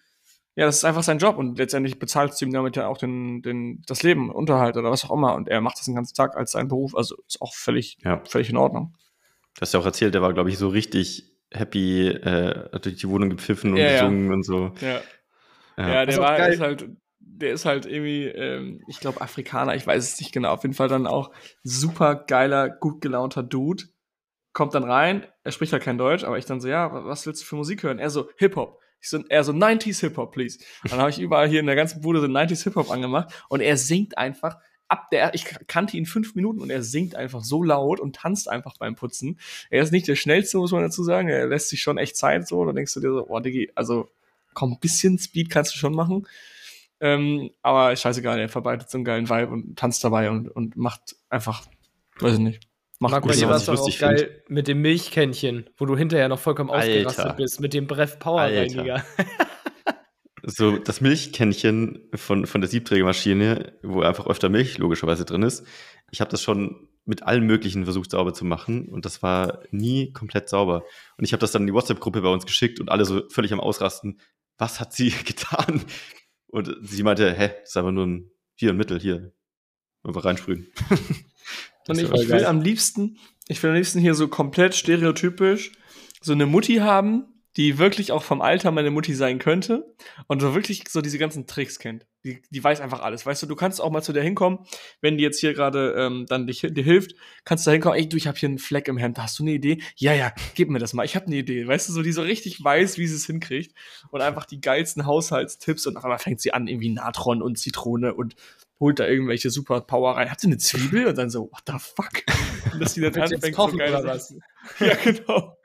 ja, das ist einfach sein Job und letztendlich bezahlst du ihm damit ja auch den, den, das Leben, Unterhalt oder was auch immer. Und er macht das den ganzen Tag als seinen Beruf. Also ist auch völlig, ja. völlig in Ordnung. Du hast ja auch erzählt, der war, glaube ich, so richtig happy äh, durch die Wohnung gepfiffen und ja, gesungen ja. und so. Ja, ja. ja der war ist halt, der ist halt irgendwie, ähm, ich glaube, Afrikaner, ich weiß es nicht genau, auf jeden Fall dann auch super geiler, gut gelaunter Dude. Kommt dann rein, er spricht halt kein Deutsch, aber ich dann so, ja, was willst du für Musik hören? Er so, Hip-Hop. Ich so, er so, 90s Hip-Hop, please. Und dann habe ich überall hier in der ganzen Bude so 90s Hip-Hop angemacht und er singt einfach ab der, ich kannte ihn fünf Minuten und er singt einfach so laut und tanzt einfach beim Putzen. Er ist nicht der schnellste, muss man dazu sagen. Er lässt sich schon echt Zeit so. Dann denkst du dir so, oh, Diggi, also komm, ein bisschen Speed kannst du schon machen. Ähm, aber scheißegal, er verbreitet so einen geilen Vibe und tanzt dabei und, und macht einfach, weiß ich nicht. Macht Marc, bei dir war es auch geil find. mit dem Milchkännchen, wo du hinterher noch vollkommen Alter. ausgerastet bist, mit dem Breff Power Reiniger. so das Milchkännchen von, von der Siebträgermaschine, wo einfach öfter Milch logischerweise drin ist. Ich habe das schon mit allen möglichen versucht sauber zu machen und das war nie komplett sauber. Und ich habe das dann in die WhatsApp-Gruppe bei uns geschickt und alle so völlig am Ausrasten. Was hat sie getan? Und sie meinte, hä, das ist aber nur ein, hier ein Mittel, hier. Einfach reinsprühen. und ich, ich will am liebsten, ich will am liebsten hier so komplett stereotypisch so eine Mutti haben, die wirklich auch vom Alter meine Mutti sein könnte und so wirklich so diese ganzen Tricks kennt. Die, die weiß einfach alles. Weißt du, du kannst auch mal zu der hinkommen, wenn die jetzt hier gerade ähm, dann dich, dir hilft, kannst du da hinkommen, ey, du, ich habe hier einen Fleck im Hemd, hast du eine Idee? Ja, ja, gib mir das mal, ich habe eine Idee. Weißt du, so die so richtig weiß, wie sie es hinkriegt und einfach die geilsten Haushaltstipps und auf einmal fängt sie an, irgendwie Natron und Zitrone und holt da irgendwelche super Power rein. Hat sie eine Zwiebel? Und dann so, what the fuck? Und dass die dann anfängt, so geil Ja, genau.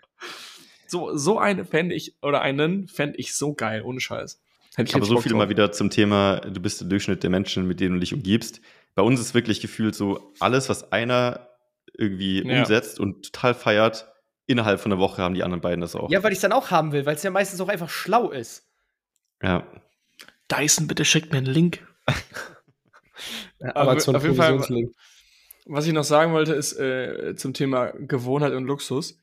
So, so eine fände ich, oder einen fände ich so geil, ohne Scheiß. Hätte ich Aber so viel mal wieder zum Thema, du bist der Durchschnitt der Menschen, mit denen du dich umgibst. Bei uns ist wirklich gefühlt so, alles, was einer irgendwie ja. umsetzt und total feiert, innerhalb von einer Woche haben die anderen beiden das auch. Ja, weil ich es dann auch haben will, weil es ja meistens auch einfach schlau ist. Ja. Dyson, bitte schickt mir einen Link. ja, aber auf jeden Fall, was ich noch sagen wollte, ist äh, zum Thema Gewohnheit und Luxus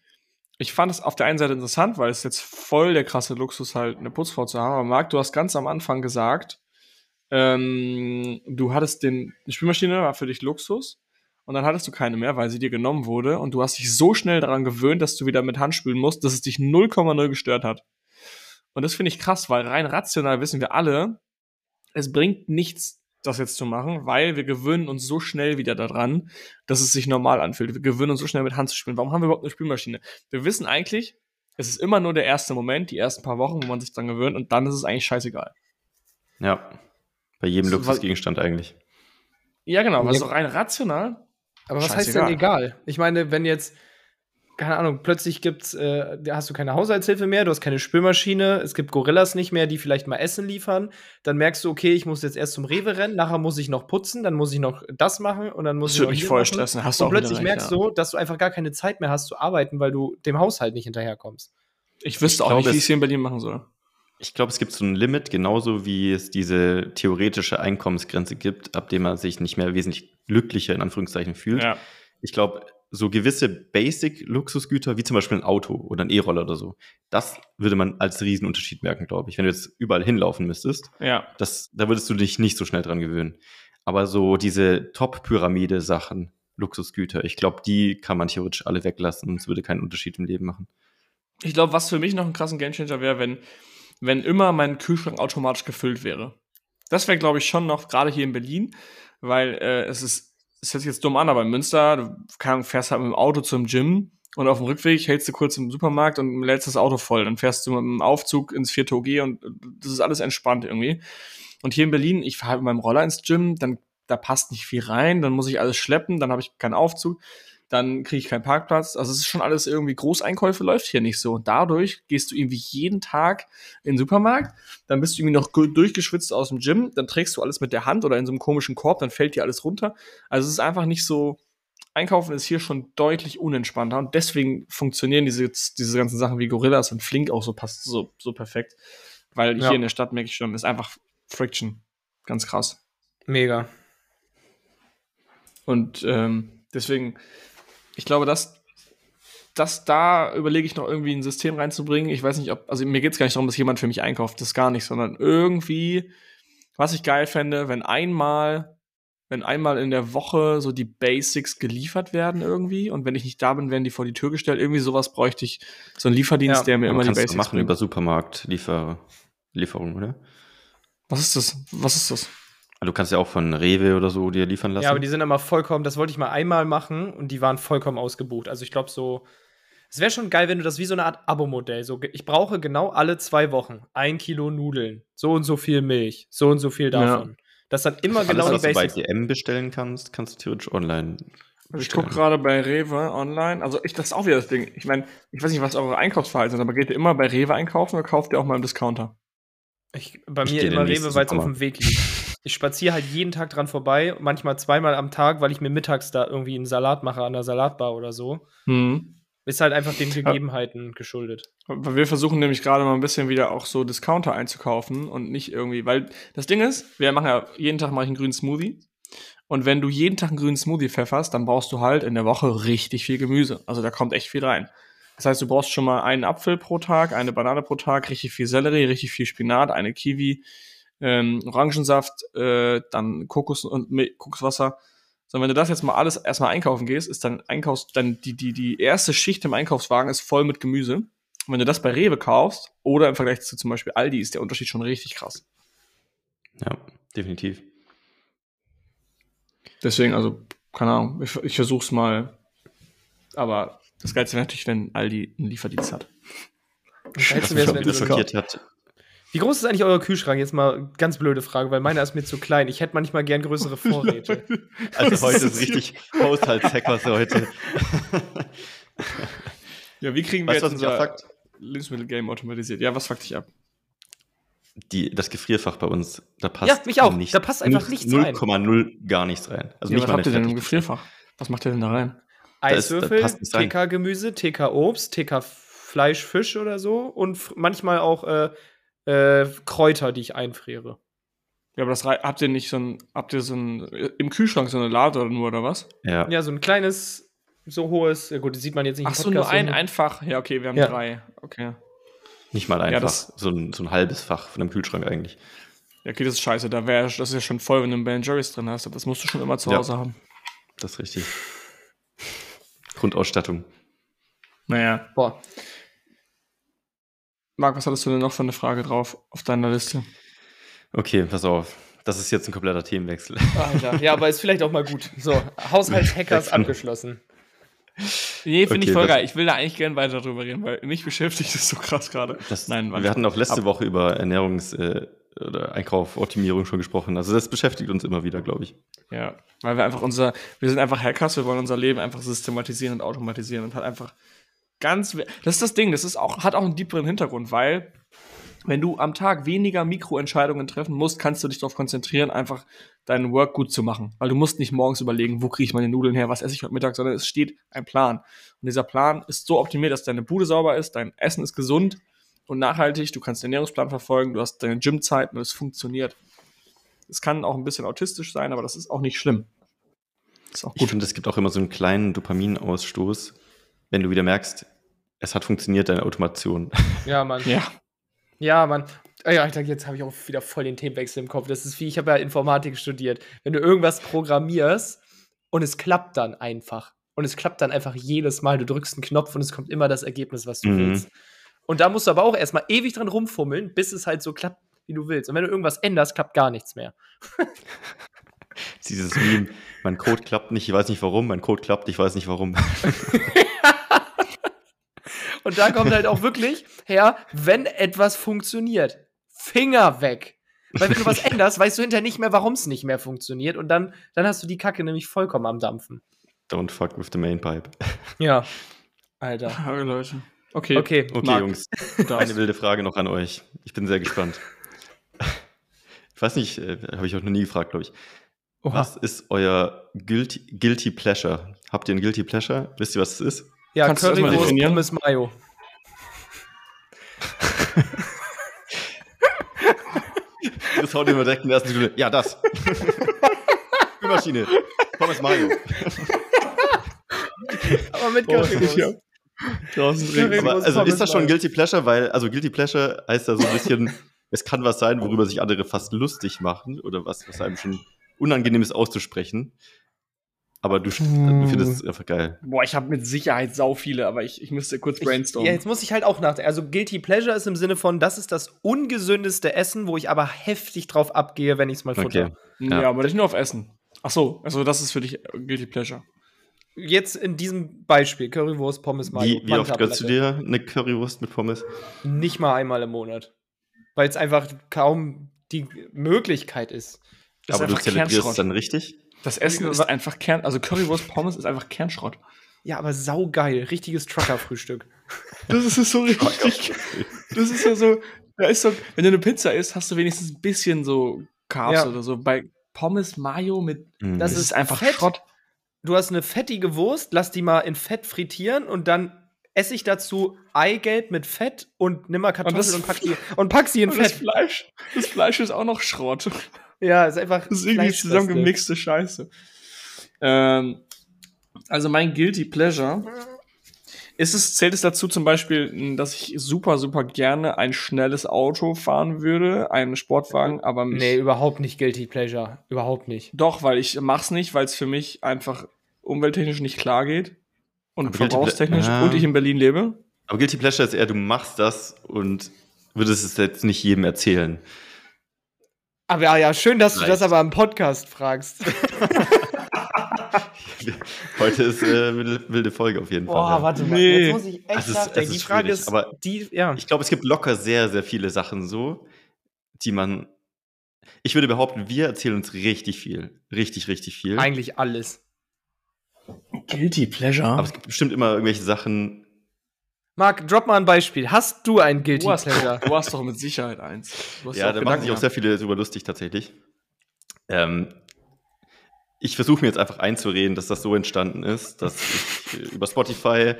ich fand es auf der einen Seite interessant, weil es jetzt voll der krasse Luxus halt eine Putzfrau zu haben. Aber Marc, du hast ganz am Anfang gesagt, ähm, du hattest den, die Spülmaschine war für dich Luxus und dann hattest du keine mehr, weil sie dir genommen wurde und du hast dich so schnell daran gewöhnt, dass du wieder mit Hand spülen musst, dass es dich 0,0 gestört hat. Und das finde ich krass, weil rein rational wissen wir alle, es bringt nichts, das jetzt zu machen, weil wir gewöhnen uns so schnell wieder daran, dass es sich normal anfühlt. Wir gewöhnen uns so schnell mit Hand zu spielen. Warum haben wir überhaupt eine Spülmaschine? Wir wissen eigentlich, es ist immer nur der erste Moment, die ersten paar Wochen, wo man sich dran gewöhnt und dann ist es eigentlich scheißegal. Ja. Bei jedem Luxusgegenstand eigentlich. Ja, genau, was auch rein rational. Aber was heißt denn egal? Ich meine, wenn jetzt, keine Ahnung, plötzlich gibt's, äh, hast du keine Haushaltshilfe mehr, du hast keine Spülmaschine, es gibt Gorillas nicht mehr, die vielleicht mal Essen liefern. Dann merkst du, okay, ich muss jetzt erst zum Rewe rennen, nachher muss ich noch putzen, dann muss ich noch das machen und dann muss das ich noch mich voll stressen. Hast du und plötzlich recht, merkst ja. du, dass du einfach gar keine Zeit mehr hast zu arbeiten, weil du dem Haushalt nicht hinterherkommst. Ich wüsste ich auch nicht, wie ich es hier in Berlin machen soll. Ich glaube, es gibt so ein Limit, genauso wie es diese theoretische Einkommensgrenze gibt, ab dem man sich nicht mehr wesentlich glücklicher in Anführungszeichen fühlt. Ja. Ich glaube, so gewisse Basic-Luxusgüter, wie zum Beispiel ein Auto oder ein E-Roller oder so, das würde man als Riesenunterschied merken, glaube ich. Wenn du jetzt überall hinlaufen müsstest, ja. das, da würdest du dich nicht so schnell dran gewöhnen. Aber so diese Top-Pyramide-Sachen, Luxusgüter, ich glaube, die kann man theoretisch alle weglassen und es würde keinen Unterschied im Leben machen. Ich glaube, was für mich noch ein krassen Gamechanger wäre, wenn, wenn immer mein Kühlschrank automatisch gefüllt wäre. Das wäre, glaube ich, schon noch, gerade hier in Berlin, weil äh, es ist, es hört sich jetzt dumm an, aber in Münster, du fährst halt mit dem Auto zum Gym und auf dem Rückweg hältst du kurz im Supermarkt und lädst das Auto voll. Dann fährst du mit dem Aufzug ins 4 OG und das ist alles entspannt irgendwie. Und hier in Berlin, ich fahre mit meinem Roller ins Gym, dann da passt nicht viel rein, dann muss ich alles schleppen, dann habe ich keinen Aufzug dann kriege ich keinen Parkplatz. Also es ist schon alles irgendwie Großeinkäufe läuft hier nicht so. Und dadurch gehst du irgendwie jeden Tag in den Supermarkt, dann bist du irgendwie noch durchgeschwitzt aus dem Gym, dann trägst du alles mit der Hand oder in so einem komischen Korb, dann fällt dir alles runter. Also es ist einfach nicht so. Einkaufen ist hier schon deutlich unentspannter und deswegen funktionieren diese, diese ganzen Sachen wie Gorillas und Flink auch so passt so, so perfekt. Weil ja. hier in der Stadt merke ich schon, ist einfach Friction. Ganz krass. Mega. Und ähm, deswegen ich glaube, dass, dass da überlege ich noch irgendwie ein System reinzubringen. Ich weiß nicht, ob, also mir geht es gar nicht darum, dass jemand für mich einkauft, das gar nicht, sondern irgendwie, was ich geil fände, wenn einmal, wenn einmal in der Woche so die Basics geliefert werden irgendwie und wenn ich nicht da bin, werden die vor die Tür gestellt. Irgendwie sowas bräuchte ich, so einen Lieferdienst, ja, der mir immer die Basics machen bringt. über Supermarkt Liefer Lieferung, oder? Was ist das? Was ist das? Du kannst ja auch von Rewe oder so dir liefern lassen. Ja, aber die sind immer vollkommen, das wollte ich mal einmal machen und die waren vollkommen ausgebucht. Also ich glaube so, es wäre schon geil, wenn du das wie so eine Art Abo-Modell, so ich brauche genau alle zwei Wochen ein Kilo Nudeln, so und so viel Milch, so und so viel davon. Ja. Das dann immer Alles, genau die Basics. Was du bei DM bestellen kannst, kannst du theoretisch online Bestellen. Ich gucke gerade bei Rewe online. Also ich, das ist auch wieder das Ding. Ich meine, ich weiß nicht, was eure Einkaufsverhalten sind, aber geht ihr immer bei Rewe einkaufen oder kauft ihr auch mal im Discounter? Ich, bei ich mir immer Rewe, weil es auf dem Weg liegt. Ich spaziere halt jeden Tag dran vorbei, manchmal zweimal am Tag, weil ich mir mittags da irgendwie einen Salat mache an der Salatbar oder so. Mhm. Ist halt einfach den Gegebenheiten geschuldet. Wir versuchen nämlich gerade mal ein bisschen wieder auch so Discounter einzukaufen und nicht irgendwie, weil das Ding ist, wir machen ja jeden Tag mache ich einen grünen Smoothie. Und wenn du jeden Tag einen grünen Smoothie pfefferst, dann brauchst du halt in der Woche richtig viel Gemüse. Also da kommt echt viel rein. Das heißt, du brauchst schon mal einen Apfel pro Tag, eine Banane pro Tag, richtig viel Sellerie, richtig viel Spinat, eine Kiwi, ähm, Orangensaft, äh, dann Kokos und Kokoswasser. So, wenn du das jetzt mal alles erstmal einkaufen gehst, ist dann Einkaufs, dann die, die, die erste Schicht im Einkaufswagen ist voll mit Gemüse. Und wenn du das bei Rewe kaufst oder im Vergleich zu zum Beispiel Aldi, ist der Unterschied schon richtig krass. Ja, definitiv. Deswegen, also, keine Ahnung, ich, ich versuch's mal. Aber das Geilste wäre natürlich, wenn Aldi einen Lieferdienst hat. Das Geilste wäre, wenn es schockiert hat. Wie groß ist eigentlich euer Kühlschrank? Jetzt mal ganz blöde Frage, weil meiner ist mir zu klein. Ich hätte manchmal gern größere Vorräte. also heute ist richtig Haushaltshackers heute. ja, wie kriegen wir weißt, jetzt unser Lebensmittelgame automatisiert? Ja, was fuckt dich ab? Die, das Gefrierfach bei uns, da passt ja, mich auch. Nichts, da passt einfach nichts rein. 0,0 gar nichts rein. Also ja, nicht was habt ihr denn im Gefrierfach? Was macht ihr denn da rein? Eiswürfel, TK-Gemüse, TK-Obst, TK-Fleisch, Fisch oder so und manchmal auch äh, äh, Kräuter, die ich einfriere. Ja, aber das habt ihr nicht so ein, habt ihr so ein, im Kühlschrank so eine Lade oder nur, oder was? Ja. Ja, so ein kleines, so hohes, ja gut, das sieht man jetzt nicht. Ach so, nur ein einfach. Ja, okay, wir haben ja. drei. Okay. Nicht mal einfach, ja, das, so, ein, so ein halbes Fach von einem Kühlschrank eigentlich. Ja, okay, das ist scheiße. Da wär, das ist ja schon voll, wenn du einen Ben Jerry's drin hast. Das musst du schon immer zu Hause haben. Das ist richtig. Grundausstattung. Naja. Boah. Marc, was hattest du denn noch für eine Frage drauf auf deiner Liste? Okay, pass auf. Das ist jetzt ein kompletter Themenwechsel. Alter, ja, aber ist vielleicht auch mal gut. So, Haushaltshackers abgeschlossen. Nee, finde okay, ich voll geil. Ich will da eigentlich gerne weiter drüber reden, weil mich beschäftigt das so krass gerade. Nein, wir hatten auch letzte ab. Woche über Ernährungs- äh, oder Einkaufoptimierung schon gesprochen. Also das beschäftigt uns immer wieder, glaube ich. Ja, weil wir einfach unser, wir sind einfach Hackers, wir wollen unser Leben einfach systematisieren und automatisieren und halt einfach Ganz, das ist das Ding, das ist auch, hat auch einen tieferen Hintergrund, weil wenn du am Tag weniger Mikroentscheidungen treffen musst, kannst du dich darauf konzentrieren, einfach deinen Work gut zu machen. Weil du musst nicht morgens überlegen, wo kriege ich meine Nudeln her, was esse ich heute Mittag, sondern es steht ein Plan. Und dieser Plan ist so optimiert, dass deine Bude sauber ist, dein Essen ist gesund und nachhaltig, du kannst den Ernährungsplan verfolgen, du hast deine Gymzeiten und es funktioniert. Es kann auch ein bisschen autistisch sein, aber das ist auch nicht schlimm. Ist auch gut. Ich finde, es gibt auch immer so einen kleinen Dopaminausstoß, wenn du wieder merkst, es hat funktioniert, deine Automation. Ja, Mann. Ja. Ja, Mann. Ah ja, jetzt habe ich auch wieder voll den Themenwechsel im Kopf. Das ist wie, ich habe ja Informatik studiert. Wenn du irgendwas programmierst und es klappt dann einfach. Und es klappt dann einfach jedes Mal. Du drückst einen Knopf und es kommt immer das Ergebnis, was du mhm. willst. Und da musst du aber auch erstmal ewig dran rumfummeln, bis es halt so klappt, wie du willst. Und wenn du irgendwas änderst, klappt gar nichts mehr. Dieses Meme, mein Code klappt nicht, ich weiß nicht warum, mein Code klappt, ich weiß nicht warum. Und da kommt halt auch wirklich her, wenn etwas funktioniert, Finger weg. Weil wenn du was änderst, weißt du hinterher nicht mehr, warum es nicht mehr funktioniert. Und dann, dann hast du die Kacke nämlich vollkommen am Dampfen. Don't fuck with the main pipe. Ja. Alter. Hallo Leute. Okay. Okay, okay Jungs. Eine wilde Frage noch an euch. Ich bin sehr gespannt. Ich weiß nicht, äh, habe ich auch noch nie gefragt, glaube ich. Oha. Was ist euer Guilty, Guilty Pleasure? Habt ihr ein Guilty Pleasure? Wisst ihr, was es ist? Ja, Kannst Currywurst, Pommes Mayo. das haut immer direkt in der ersten Stunde. Ja, das. Spülmaschine. Pommes Mayo. Aber mit Currywurst. Ja. Aber, also ist das schon Guilty Pleasure, weil, also Guilty Pleasure heißt ja so ein bisschen, es kann was sein, worüber sich andere fast lustig machen oder was, was einem schon unangenehm ist auszusprechen. Aber du, hm. du findest es einfach geil. Boah, ich habe mit Sicherheit sau viele, aber ich, ich müsste kurz brainstormen. ja, jetzt muss ich halt auch nachdenken. Also Guilty Pleasure ist im Sinne von, das ist das ungesündeste Essen, wo ich aber heftig drauf abgehe, wenn ich es mal futter. Okay. Ja. ja, aber nicht nur auf Essen. Ach so, also das ist für dich Guilty Pleasure. Jetzt in diesem Beispiel, Currywurst, Pommes, Mayo. Wie, wie oft gönnst du dir eine Currywurst mit Pommes? Nicht mal einmal im Monat. Weil es einfach kaum die Möglichkeit ist. aber du zelebrierst es dann richtig? Das Essen ist einfach Kern, also Currywurst Pommes ist einfach Kernschrott. Ja, aber saugeil, richtiges Trucker-Frühstück. Das ist so richtig. Das ist ja so, da ist so, wenn du eine Pizza isst, hast du wenigstens ein bisschen so Carbs ja. oder so. Bei Pommes Mayo mit, mhm. das, ist einfach Fett. Schrott. Du hast eine fettige Wurst, lass die mal in Fett frittieren und dann esse ich dazu Eigelb mit Fett und nimm mal Kartoffeln und, und pack die und pack sie in Fett. Das Fleisch, das Fleisch ist auch noch Schrott. Ja, ist einfach. Das ist irgendwie zusammengemixte Scheiße. Ähm, also mein Guilty Pleasure. Ist es, zählt es dazu zum Beispiel, dass ich super, super gerne ein schnelles Auto fahren würde, einen Sportwagen, aber mich Nee, überhaupt nicht Guilty Pleasure. Überhaupt nicht. Doch, weil ich mach's nicht, weil es für mich einfach umwelttechnisch nicht klar geht. Und verbrauchstechnisch ja. und ich in Berlin lebe. Aber Guilty Pleasure ist eher, du machst das und würdest es jetzt nicht jedem erzählen. Aber ja, ja, schön, dass Vielleicht. du das aber im Podcast fragst. Heute ist äh, wilde, wilde, Folge auf jeden Fall. Boah, warte mal, nee. jetzt muss ich echt also nachdenken. Die Frage ist, aber die, ja. ich glaube, es gibt locker sehr, sehr viele Sachen so, die man. Ich würde behaupten, wir erzählen uns richtig viel. Richtig, richtig viel. Eigentlich alles. Guilty Pleasure. Aber es gibt bestimmt immer irgendwelche Sachen, Marc, drop mal ein Beispiel. Hast du ein Guilty du hast, Pleasure? Du hast doch mit Sicherheit eins. Ja, da machen sich auch sehr viele darüber lustig tatsächlich. Ähm, ich versuche mir jetzt einfach einzureden, dass das so entstanden ist, dass ich äh, über Spotify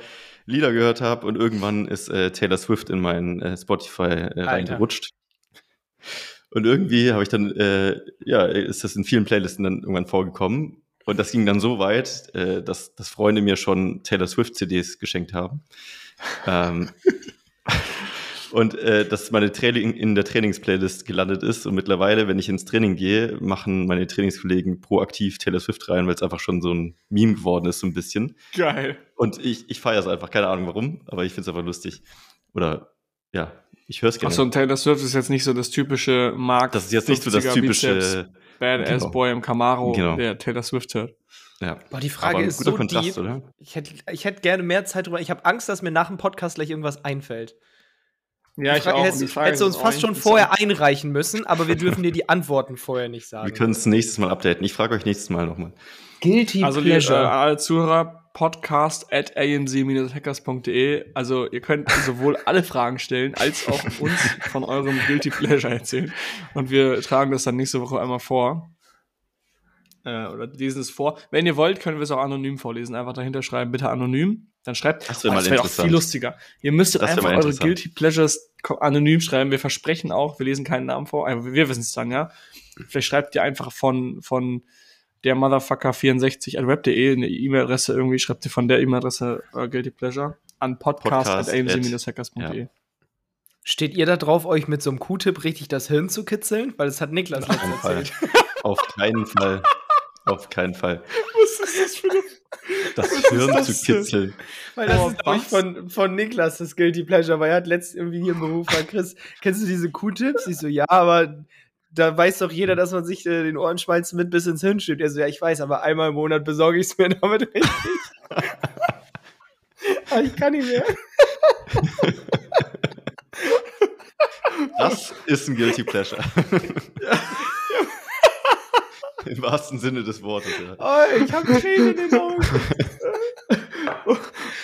Lieder gehört habe und irgendwann ist äh, Taylor Swift in mein äh, Spotify äh, reingerutscht. Und irgendwie habe ich dann, äh, ja, ist das in vielen Playlisten dann irgendwann vorgekommen. Und das ging dann so weit, äh, dass, dass Freunde mir schon Taylor Swift CDs geschenkt haben ähm, und äh, dass meine Training in der Trainingsplaylist gelandet ist. Und mittlerweile, wenn ich ins Training gehe, machen meine Trainingskollegen proaktiv Taylor Swift rein, weil es einfach schon so ein Meme geworden ist, so ein bisschen. Geil. Und ich, ich feiere es einfach, keine Ahnung warum, aber ich finde es einfach lustig. Oder ja, ich höre es gerne. Achso, und Taylor Swift ist jetzt nicht so das typische Markt. Das ist jetzt nicht so das typische Badass genau. Boy im Camaro, genau. der Taylor Swift hört. Ja. Boah, die Frage ist so Kontrast, deep. Oder? Ich hätte ich hätt gerne mehr Zeit drüber. Ich habe Angst, dass mir nach dem Podcast gleich irgendwas einfällt. Ja, ich auch. Hättest, hättest du uns fast schon vorher einreichen müssen, aber wir dürfen dir die Antworten vorher nicht sagen. Wir können es nächstes Mal updaten. Ich frage euch nächstes Mal nochmal. Guilty also, Pleasure. Also, alle Zuhörer, podcast at amc-hackers.de. Also, ihr könnt sowohl alle Fragen stellen, als auch uns von eurem Guilty Pleasure erzählen. Und wir tragen das dann nächste Woche einmal vor äh, oder lesen es vor. Wenn ihr wollt, können wir es auch anonym vorlesen. Einfach dahinter schreiben, bitte anonym. Dann schreibt, das wäre oh, wär auch viel lustiger. Ihr müsstet einfach eure Guilty Pleasures anonym schreiben. Wir versprechen auch, wir lesen keinen Namen vor. Also wir wissen es dann, ja. Vielleicht schreibt ihr einfach von, von der Motherfucker64 at web.de eine E-Mail-Adresse irgendwie, schreibt ihr von der E-Mail-Adresse uh, Guilty Pleasure an podcast, podcast at amc-hackers.de. Ja. Steht ihr da drauf, euch mit so einem Q-Tip richtig das Hirn zu kitzeln? Weil das hat Niklas letztens erzählt. Auf keinen Fall. Auf keinen Fall. Was ist das für eine das Hirn das zu kitzeln. Weil das oh, ist, glaube ich, von, von Niklas das Guilty Pleasure, weil er hat letztens irgendwie hier im Beruf war, Chris, kennst du diese Q-Tips? Ich so, ja, aber da weiß doch jeder, dass man sich äh, den Ohrenschmalz mit bis ins Hirn schiebt. Er so, ja, ich weiß, aber einmal im Monat besorge ich es mir damit richtig. aber ich kann nicht mehr. Das ist ein Guilty Pleasure. Im wahrsten Sinne des Wortes. Ja. Oh, ich habe Tränen in den Augen.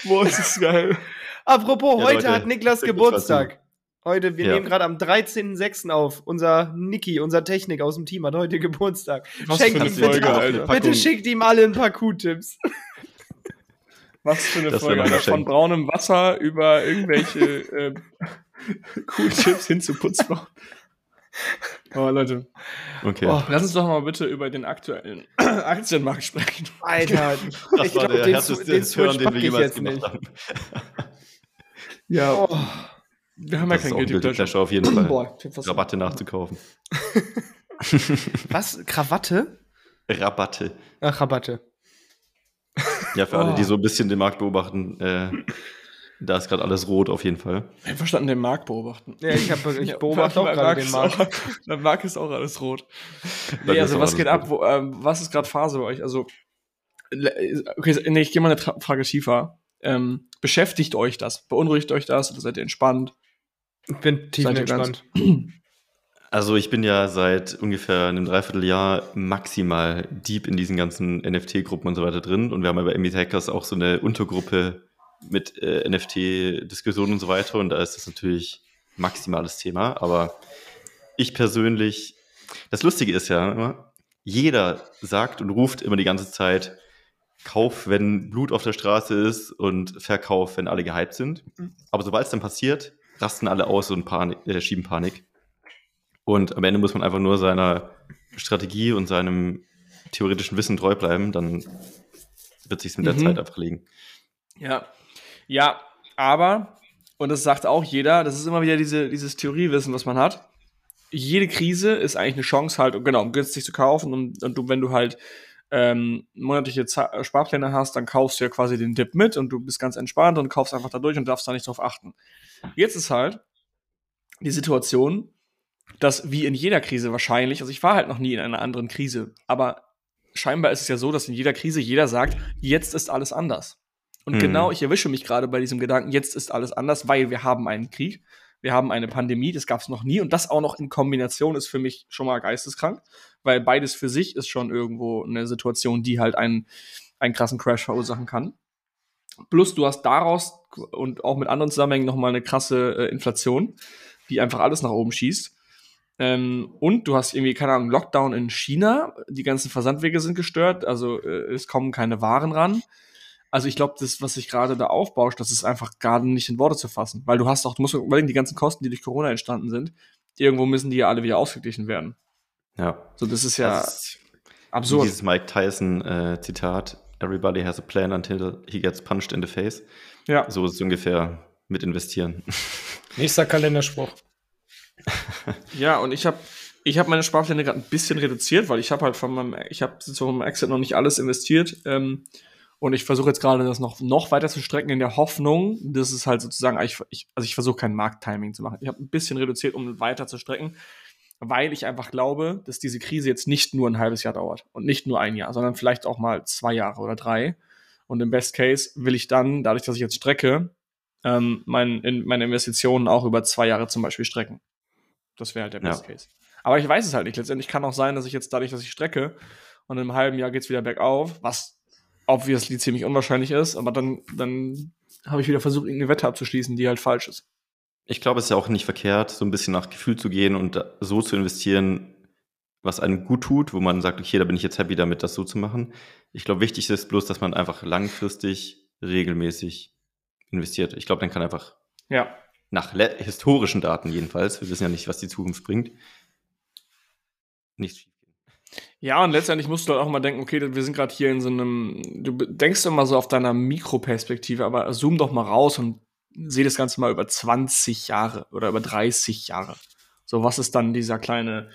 Boah, ist das geil. Apropos, ja, heute Leute, hat Niklas Geburtstag. Heute, wir ja. nehmen gerade am 13.06. auf. Unser Niki, unser Technik aus dem Team hat heute Geburtstag. Was Schenkt ihm bitte, Folge, bitte schickt ihm alle ein paar Q-Tipps. Was für eine das Folge. Von braunem Wasser über irgendwelche äh, Q-Tipps hin zu Putzfrauen. Oh, Leute. Okay. Oh, lass uns doch mal bitte über den aktuellen Aktienmarkt sprechen. Alter, das ich war glaub, der den, härteste den Turn, den wir jemals gemacht nicht. haben. ja. Oh. Wir haben das ja kein Guilty Pleasure. Pleasure. auf jeden Fall. Boah, Rabatte nachzukaufen. Was? Krawatte? Rabatte. Ach, Rabatte. Ja, für oh. alle, die so ein bisschen den Markt beobachten, äh, da ist gerade alles rot auf jeden Fall. Ich habe verstanden, den Markt beobachten. Ja, ich, hab, ich beobachte auch gerade den Markt. Beim Markt ist auch alles rot. Nee, also was geht ab? Wo, ähm, was ist gerade Phase bei euch? Also, okay, nee, ich gehe mal eine Frage tiefer. Ähm, beschäftigt euch das? Beunruhigt euch das? Oder seid ihr entspannt? Ich bin tief entspannt. Also ich bin ja seit ungefähr einem Dreivierteljahr maximal deep in diesen ganzen NFT-Gruppen und so weiter drin. Und wir haben ja bei MBT Hackers auch so eine Untergruppe mit äh, NFT-Diskussionen und so weiter. Und da ist das natürlich maximales Thema. Aber ich persönlich, das Lustige ist ja immer, jeder sagt und ruft immer die ganze Zeit, Kauf, wenn Blut auf der Straße ist und Verkauf, wenn alle gehypt sind. Mhm. Aber sobald es dann passiert, rasten alle aus und Panik, äh, schieben Panik. Und am Ende muss man einfach nur seiner Strategie und seinem theoretischen Wissen treu bleiben, dann wird sich mit der mhm. Zeit einfach legen. Ja, ja, aber, und das sagt auch jeder, das ist immer wieder diese, dieses Theoriewissen, was man hat. Jede Krise ist eigentlich eine Chance halt, genau, um günstig zu kaufen und, und du, wenn du halt ähm, monatliche Z Sparpläne hast, dann kaufst du ja quasi den Dip mit und du bist ganz entspannt und kaufst einfach da durch und darfst da nicht drauf achten. Jetzt ist halt die Situation, dass wie in jeder Krise wahrscheinlich, also ich war halt noch nie in einer anderen Krise, aber scheinbar ist es ja so, dass in jeder Krise jeder sagt, jetzt ist alles anders. Und mhm. genau, ich erwische mich gerade bei diesem Gedanken, jetzt ist alles anders, weil wir haben einen Krieg, wir haben eine Pandemie, das gab es noch nie und das auch noch in Kombination ist für mich schon mal geisteskrank, weil beides für sich ist schon irgendwo eine Situation, die halt einen, einen krassen Crash verursachen kann. Plus du hast daraus und auch mit anderen Zusammenhängen nochmal eine krasse äh, Inflation, die einfach alles nach oben schießt. Ähm, und du hast irgendwie, keine Ahnung, Lockdown in China, die ganzen Versandwege sind gestört, also äh, es kommen keine Waren ran. Also ich glaube, das, was sich gerade da aufbauscht, das ist einfach gerade nicht in Worte zu fassen. Weil du hast auch, du musst überlegen, die ganzen Kosten, die durch Corona entstanden sind, irgendwo müssen die ja alle wieder ausgeglichen werden. Ja. So, das ist ja das ist absurd. Dieses Mike Tyson äh, Everybody has a plan until he gets punched in the face. Ja. So ist es ungefähr mit investieren. Nächster Kalenderspruch. ja, und ich habe ich habe meine Sparpläne gerade ein bisschen reduziert, weil ich habe halt von meinem, ich habe so vom Exit noch nicht alles investiert. Ähm, und ich versuche jetzt gerade das noch, noch weiter zu strecken in der Hoffnung, dass es halt sozusagen, ich, ich, also ich versuche kein Markttiming zu machen. Ich habe ein bisschen reduziert, um weiter zu strecken, weil ich einfach glaube, dass diese Krise jetzt nicht nur ein halbes Jahr dauert und nicht nur ein Jahr, sondern vielleicht auch mal zwei Jahre oder drei. Und im Best Case will ich dann, dadurch, dass ich jetzt strecke, ähm, mein, in, meine Investitionen auch über zwei Jahre zum Beispiel strecken. Das wäre halt der Best ja. Case. Aber ich weiß es halt nicht. Letztendlich kann auch sein, dass ich jetzt dadurch, dass ich strecke und in einem halben Jahr geht's wieder bergauf, was obviously ziemlich unwahrscheinlich ist, aber dann, dann habe ich wieder versucht, irgendeine Wette abzuschließen, die halt falsch ist. Ich glaube, es ist ja auch nicht verkehrt, so ein bisschen nach Gefühl zu gehen und so zu investieren, was einem gut tut, wo man sagt, okay, da bin ich jetzt happy damit, das so zu machen. Ich glaube, wichtig ist bloß, dass man einfach langfristig, regelmäßig investiert. Ich glaube, dann kann einfach ja. nach historischen Daten jedenfalls, wir wissen ja nicht, was die Zukunft bringt, nichts ja, und letztendlich musst du halt auch mal denken, okay, wir sind gerade hier in so einem, du denkst immer so auf deiner Mikroperspektive, aber zoom doch mal raus und sehe das Ganze mal über 20 Jahre oder über 30 Jahre. So, was ist dann dieser kleine,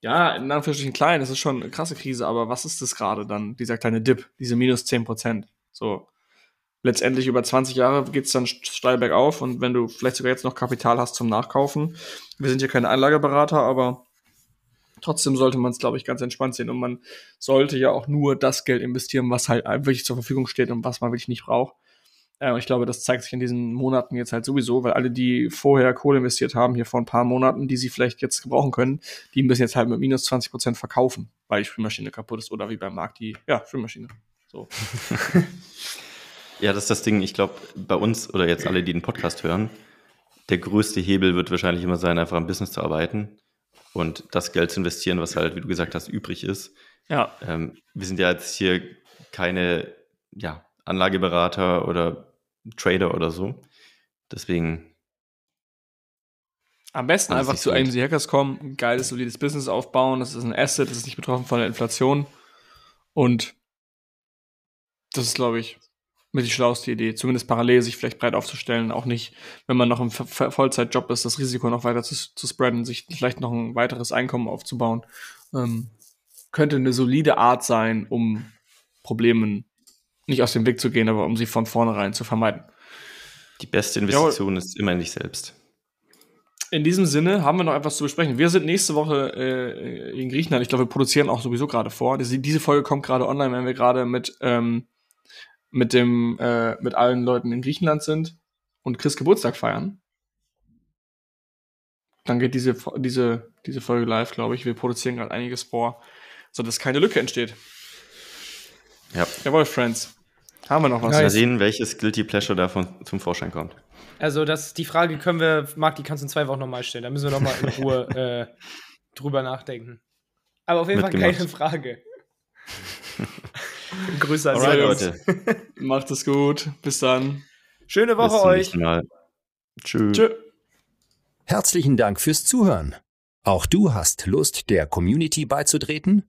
ja, in Anführungsstrichen klein, das ist schon eine krasse Krise, aber was ist das gerade dann, dieser kleine Dip, diese minus 10 Prozent? So, letztendlich über 20 Jahre geht es dann steil bergauf und wenn du vielleicht sogar jetzt noch Kapital hast zum Nachkaufen, wir sind ja keine Anlageberater, aber trotzdem sollte man es, glaube ich, ganz entspannt sehen und man sollte ja auch nur das Geld investieren, was halt wirklich zur Verfügung steht und was man wirklich nicht braucht. Äh, ich glaube, das zeigt sich in diesen Monaten jetzt halt sowieso, weil alle, die vorher Kohle investiert haben, hier vor ein paar Monaten, die sie vielleicht jetzt gebrauchen können, die müssen jetzt halt mit minus 20 Prozent verkaufen, weil die Spülmaschine kaputt ist oder wie beim Markt die, ja, Spülmaschine. So. Ja, das ist das Ding. Ich glaube, bei uns oder jetzt alle, die den Podcast hören, der größte Hebel wird wahrscheinlich immer sein, einfach am Business zu arbeiten und das Geld zu investieren, was halt, wie du gesagt hast, übrig ist. Ja. Ähm, wir sind ja jetzt hier keine ja, Anlageberater oder Trader oder so. Deswegen. Am besten einfach zu AMC Hackers kommen, ein geiles, solides Business aufbauen. Das ist ein Asset, das ist nicht betroffen von der Inflation. Und das ist, glaube ich, mit die schlauste Idee, zumindest parallel sich vielleicht breit aufzustellen, auch nicht, wenn man noch im Vollzeitjob ist, das Risiko noch weiter zu, zu spreaden, sich vielleicht noch ein weiteres Einkommen aufzubauen, ähm, könnte eine solide Art sein, um Problemen nicht aus dem Weg zu gehen, aber um sie von vornherein zu vermeiden. Die beste Investition ja, ist immer in dich selbst. In diesem Sinne haben wir noch etwas zu besprechen. Wir sind nächste Woche äh, in Griechenland. Ich glaube, wir produzieren auch sowieso gerade vor. Diese, diese Folge kommt gerade online, wenn wir gerade mit ähm, mit dem, äh, mit allen Leuten in Griechenland sind und Chris Geburtstag feiern. Dann geht diese, diese, diese Folge live, glaube ich. Wir produzieren gerade einiges vor, sodass keine Lücke entsteht. Ja. Jawohl, Friends. Haben wir noch was? Mal sehen, welches Guilty Pleasure davon zum Vorschein kommt. Also, das, die Frage können wir, Marc, die kannst du in zwei Wochen nochmal stellen. Da müssen wir nochmal in Ruhe äh, drüber nachdenken. Aber auf jeden Fall keine Frage. Grüße an Alright, Leute. Macht es gut. Bis dann. Schöne Woche euch. Tschüss. Tschö. Herzlichen Dank fürs Zuhören. Auch du hast Lust, der Community beizutreten?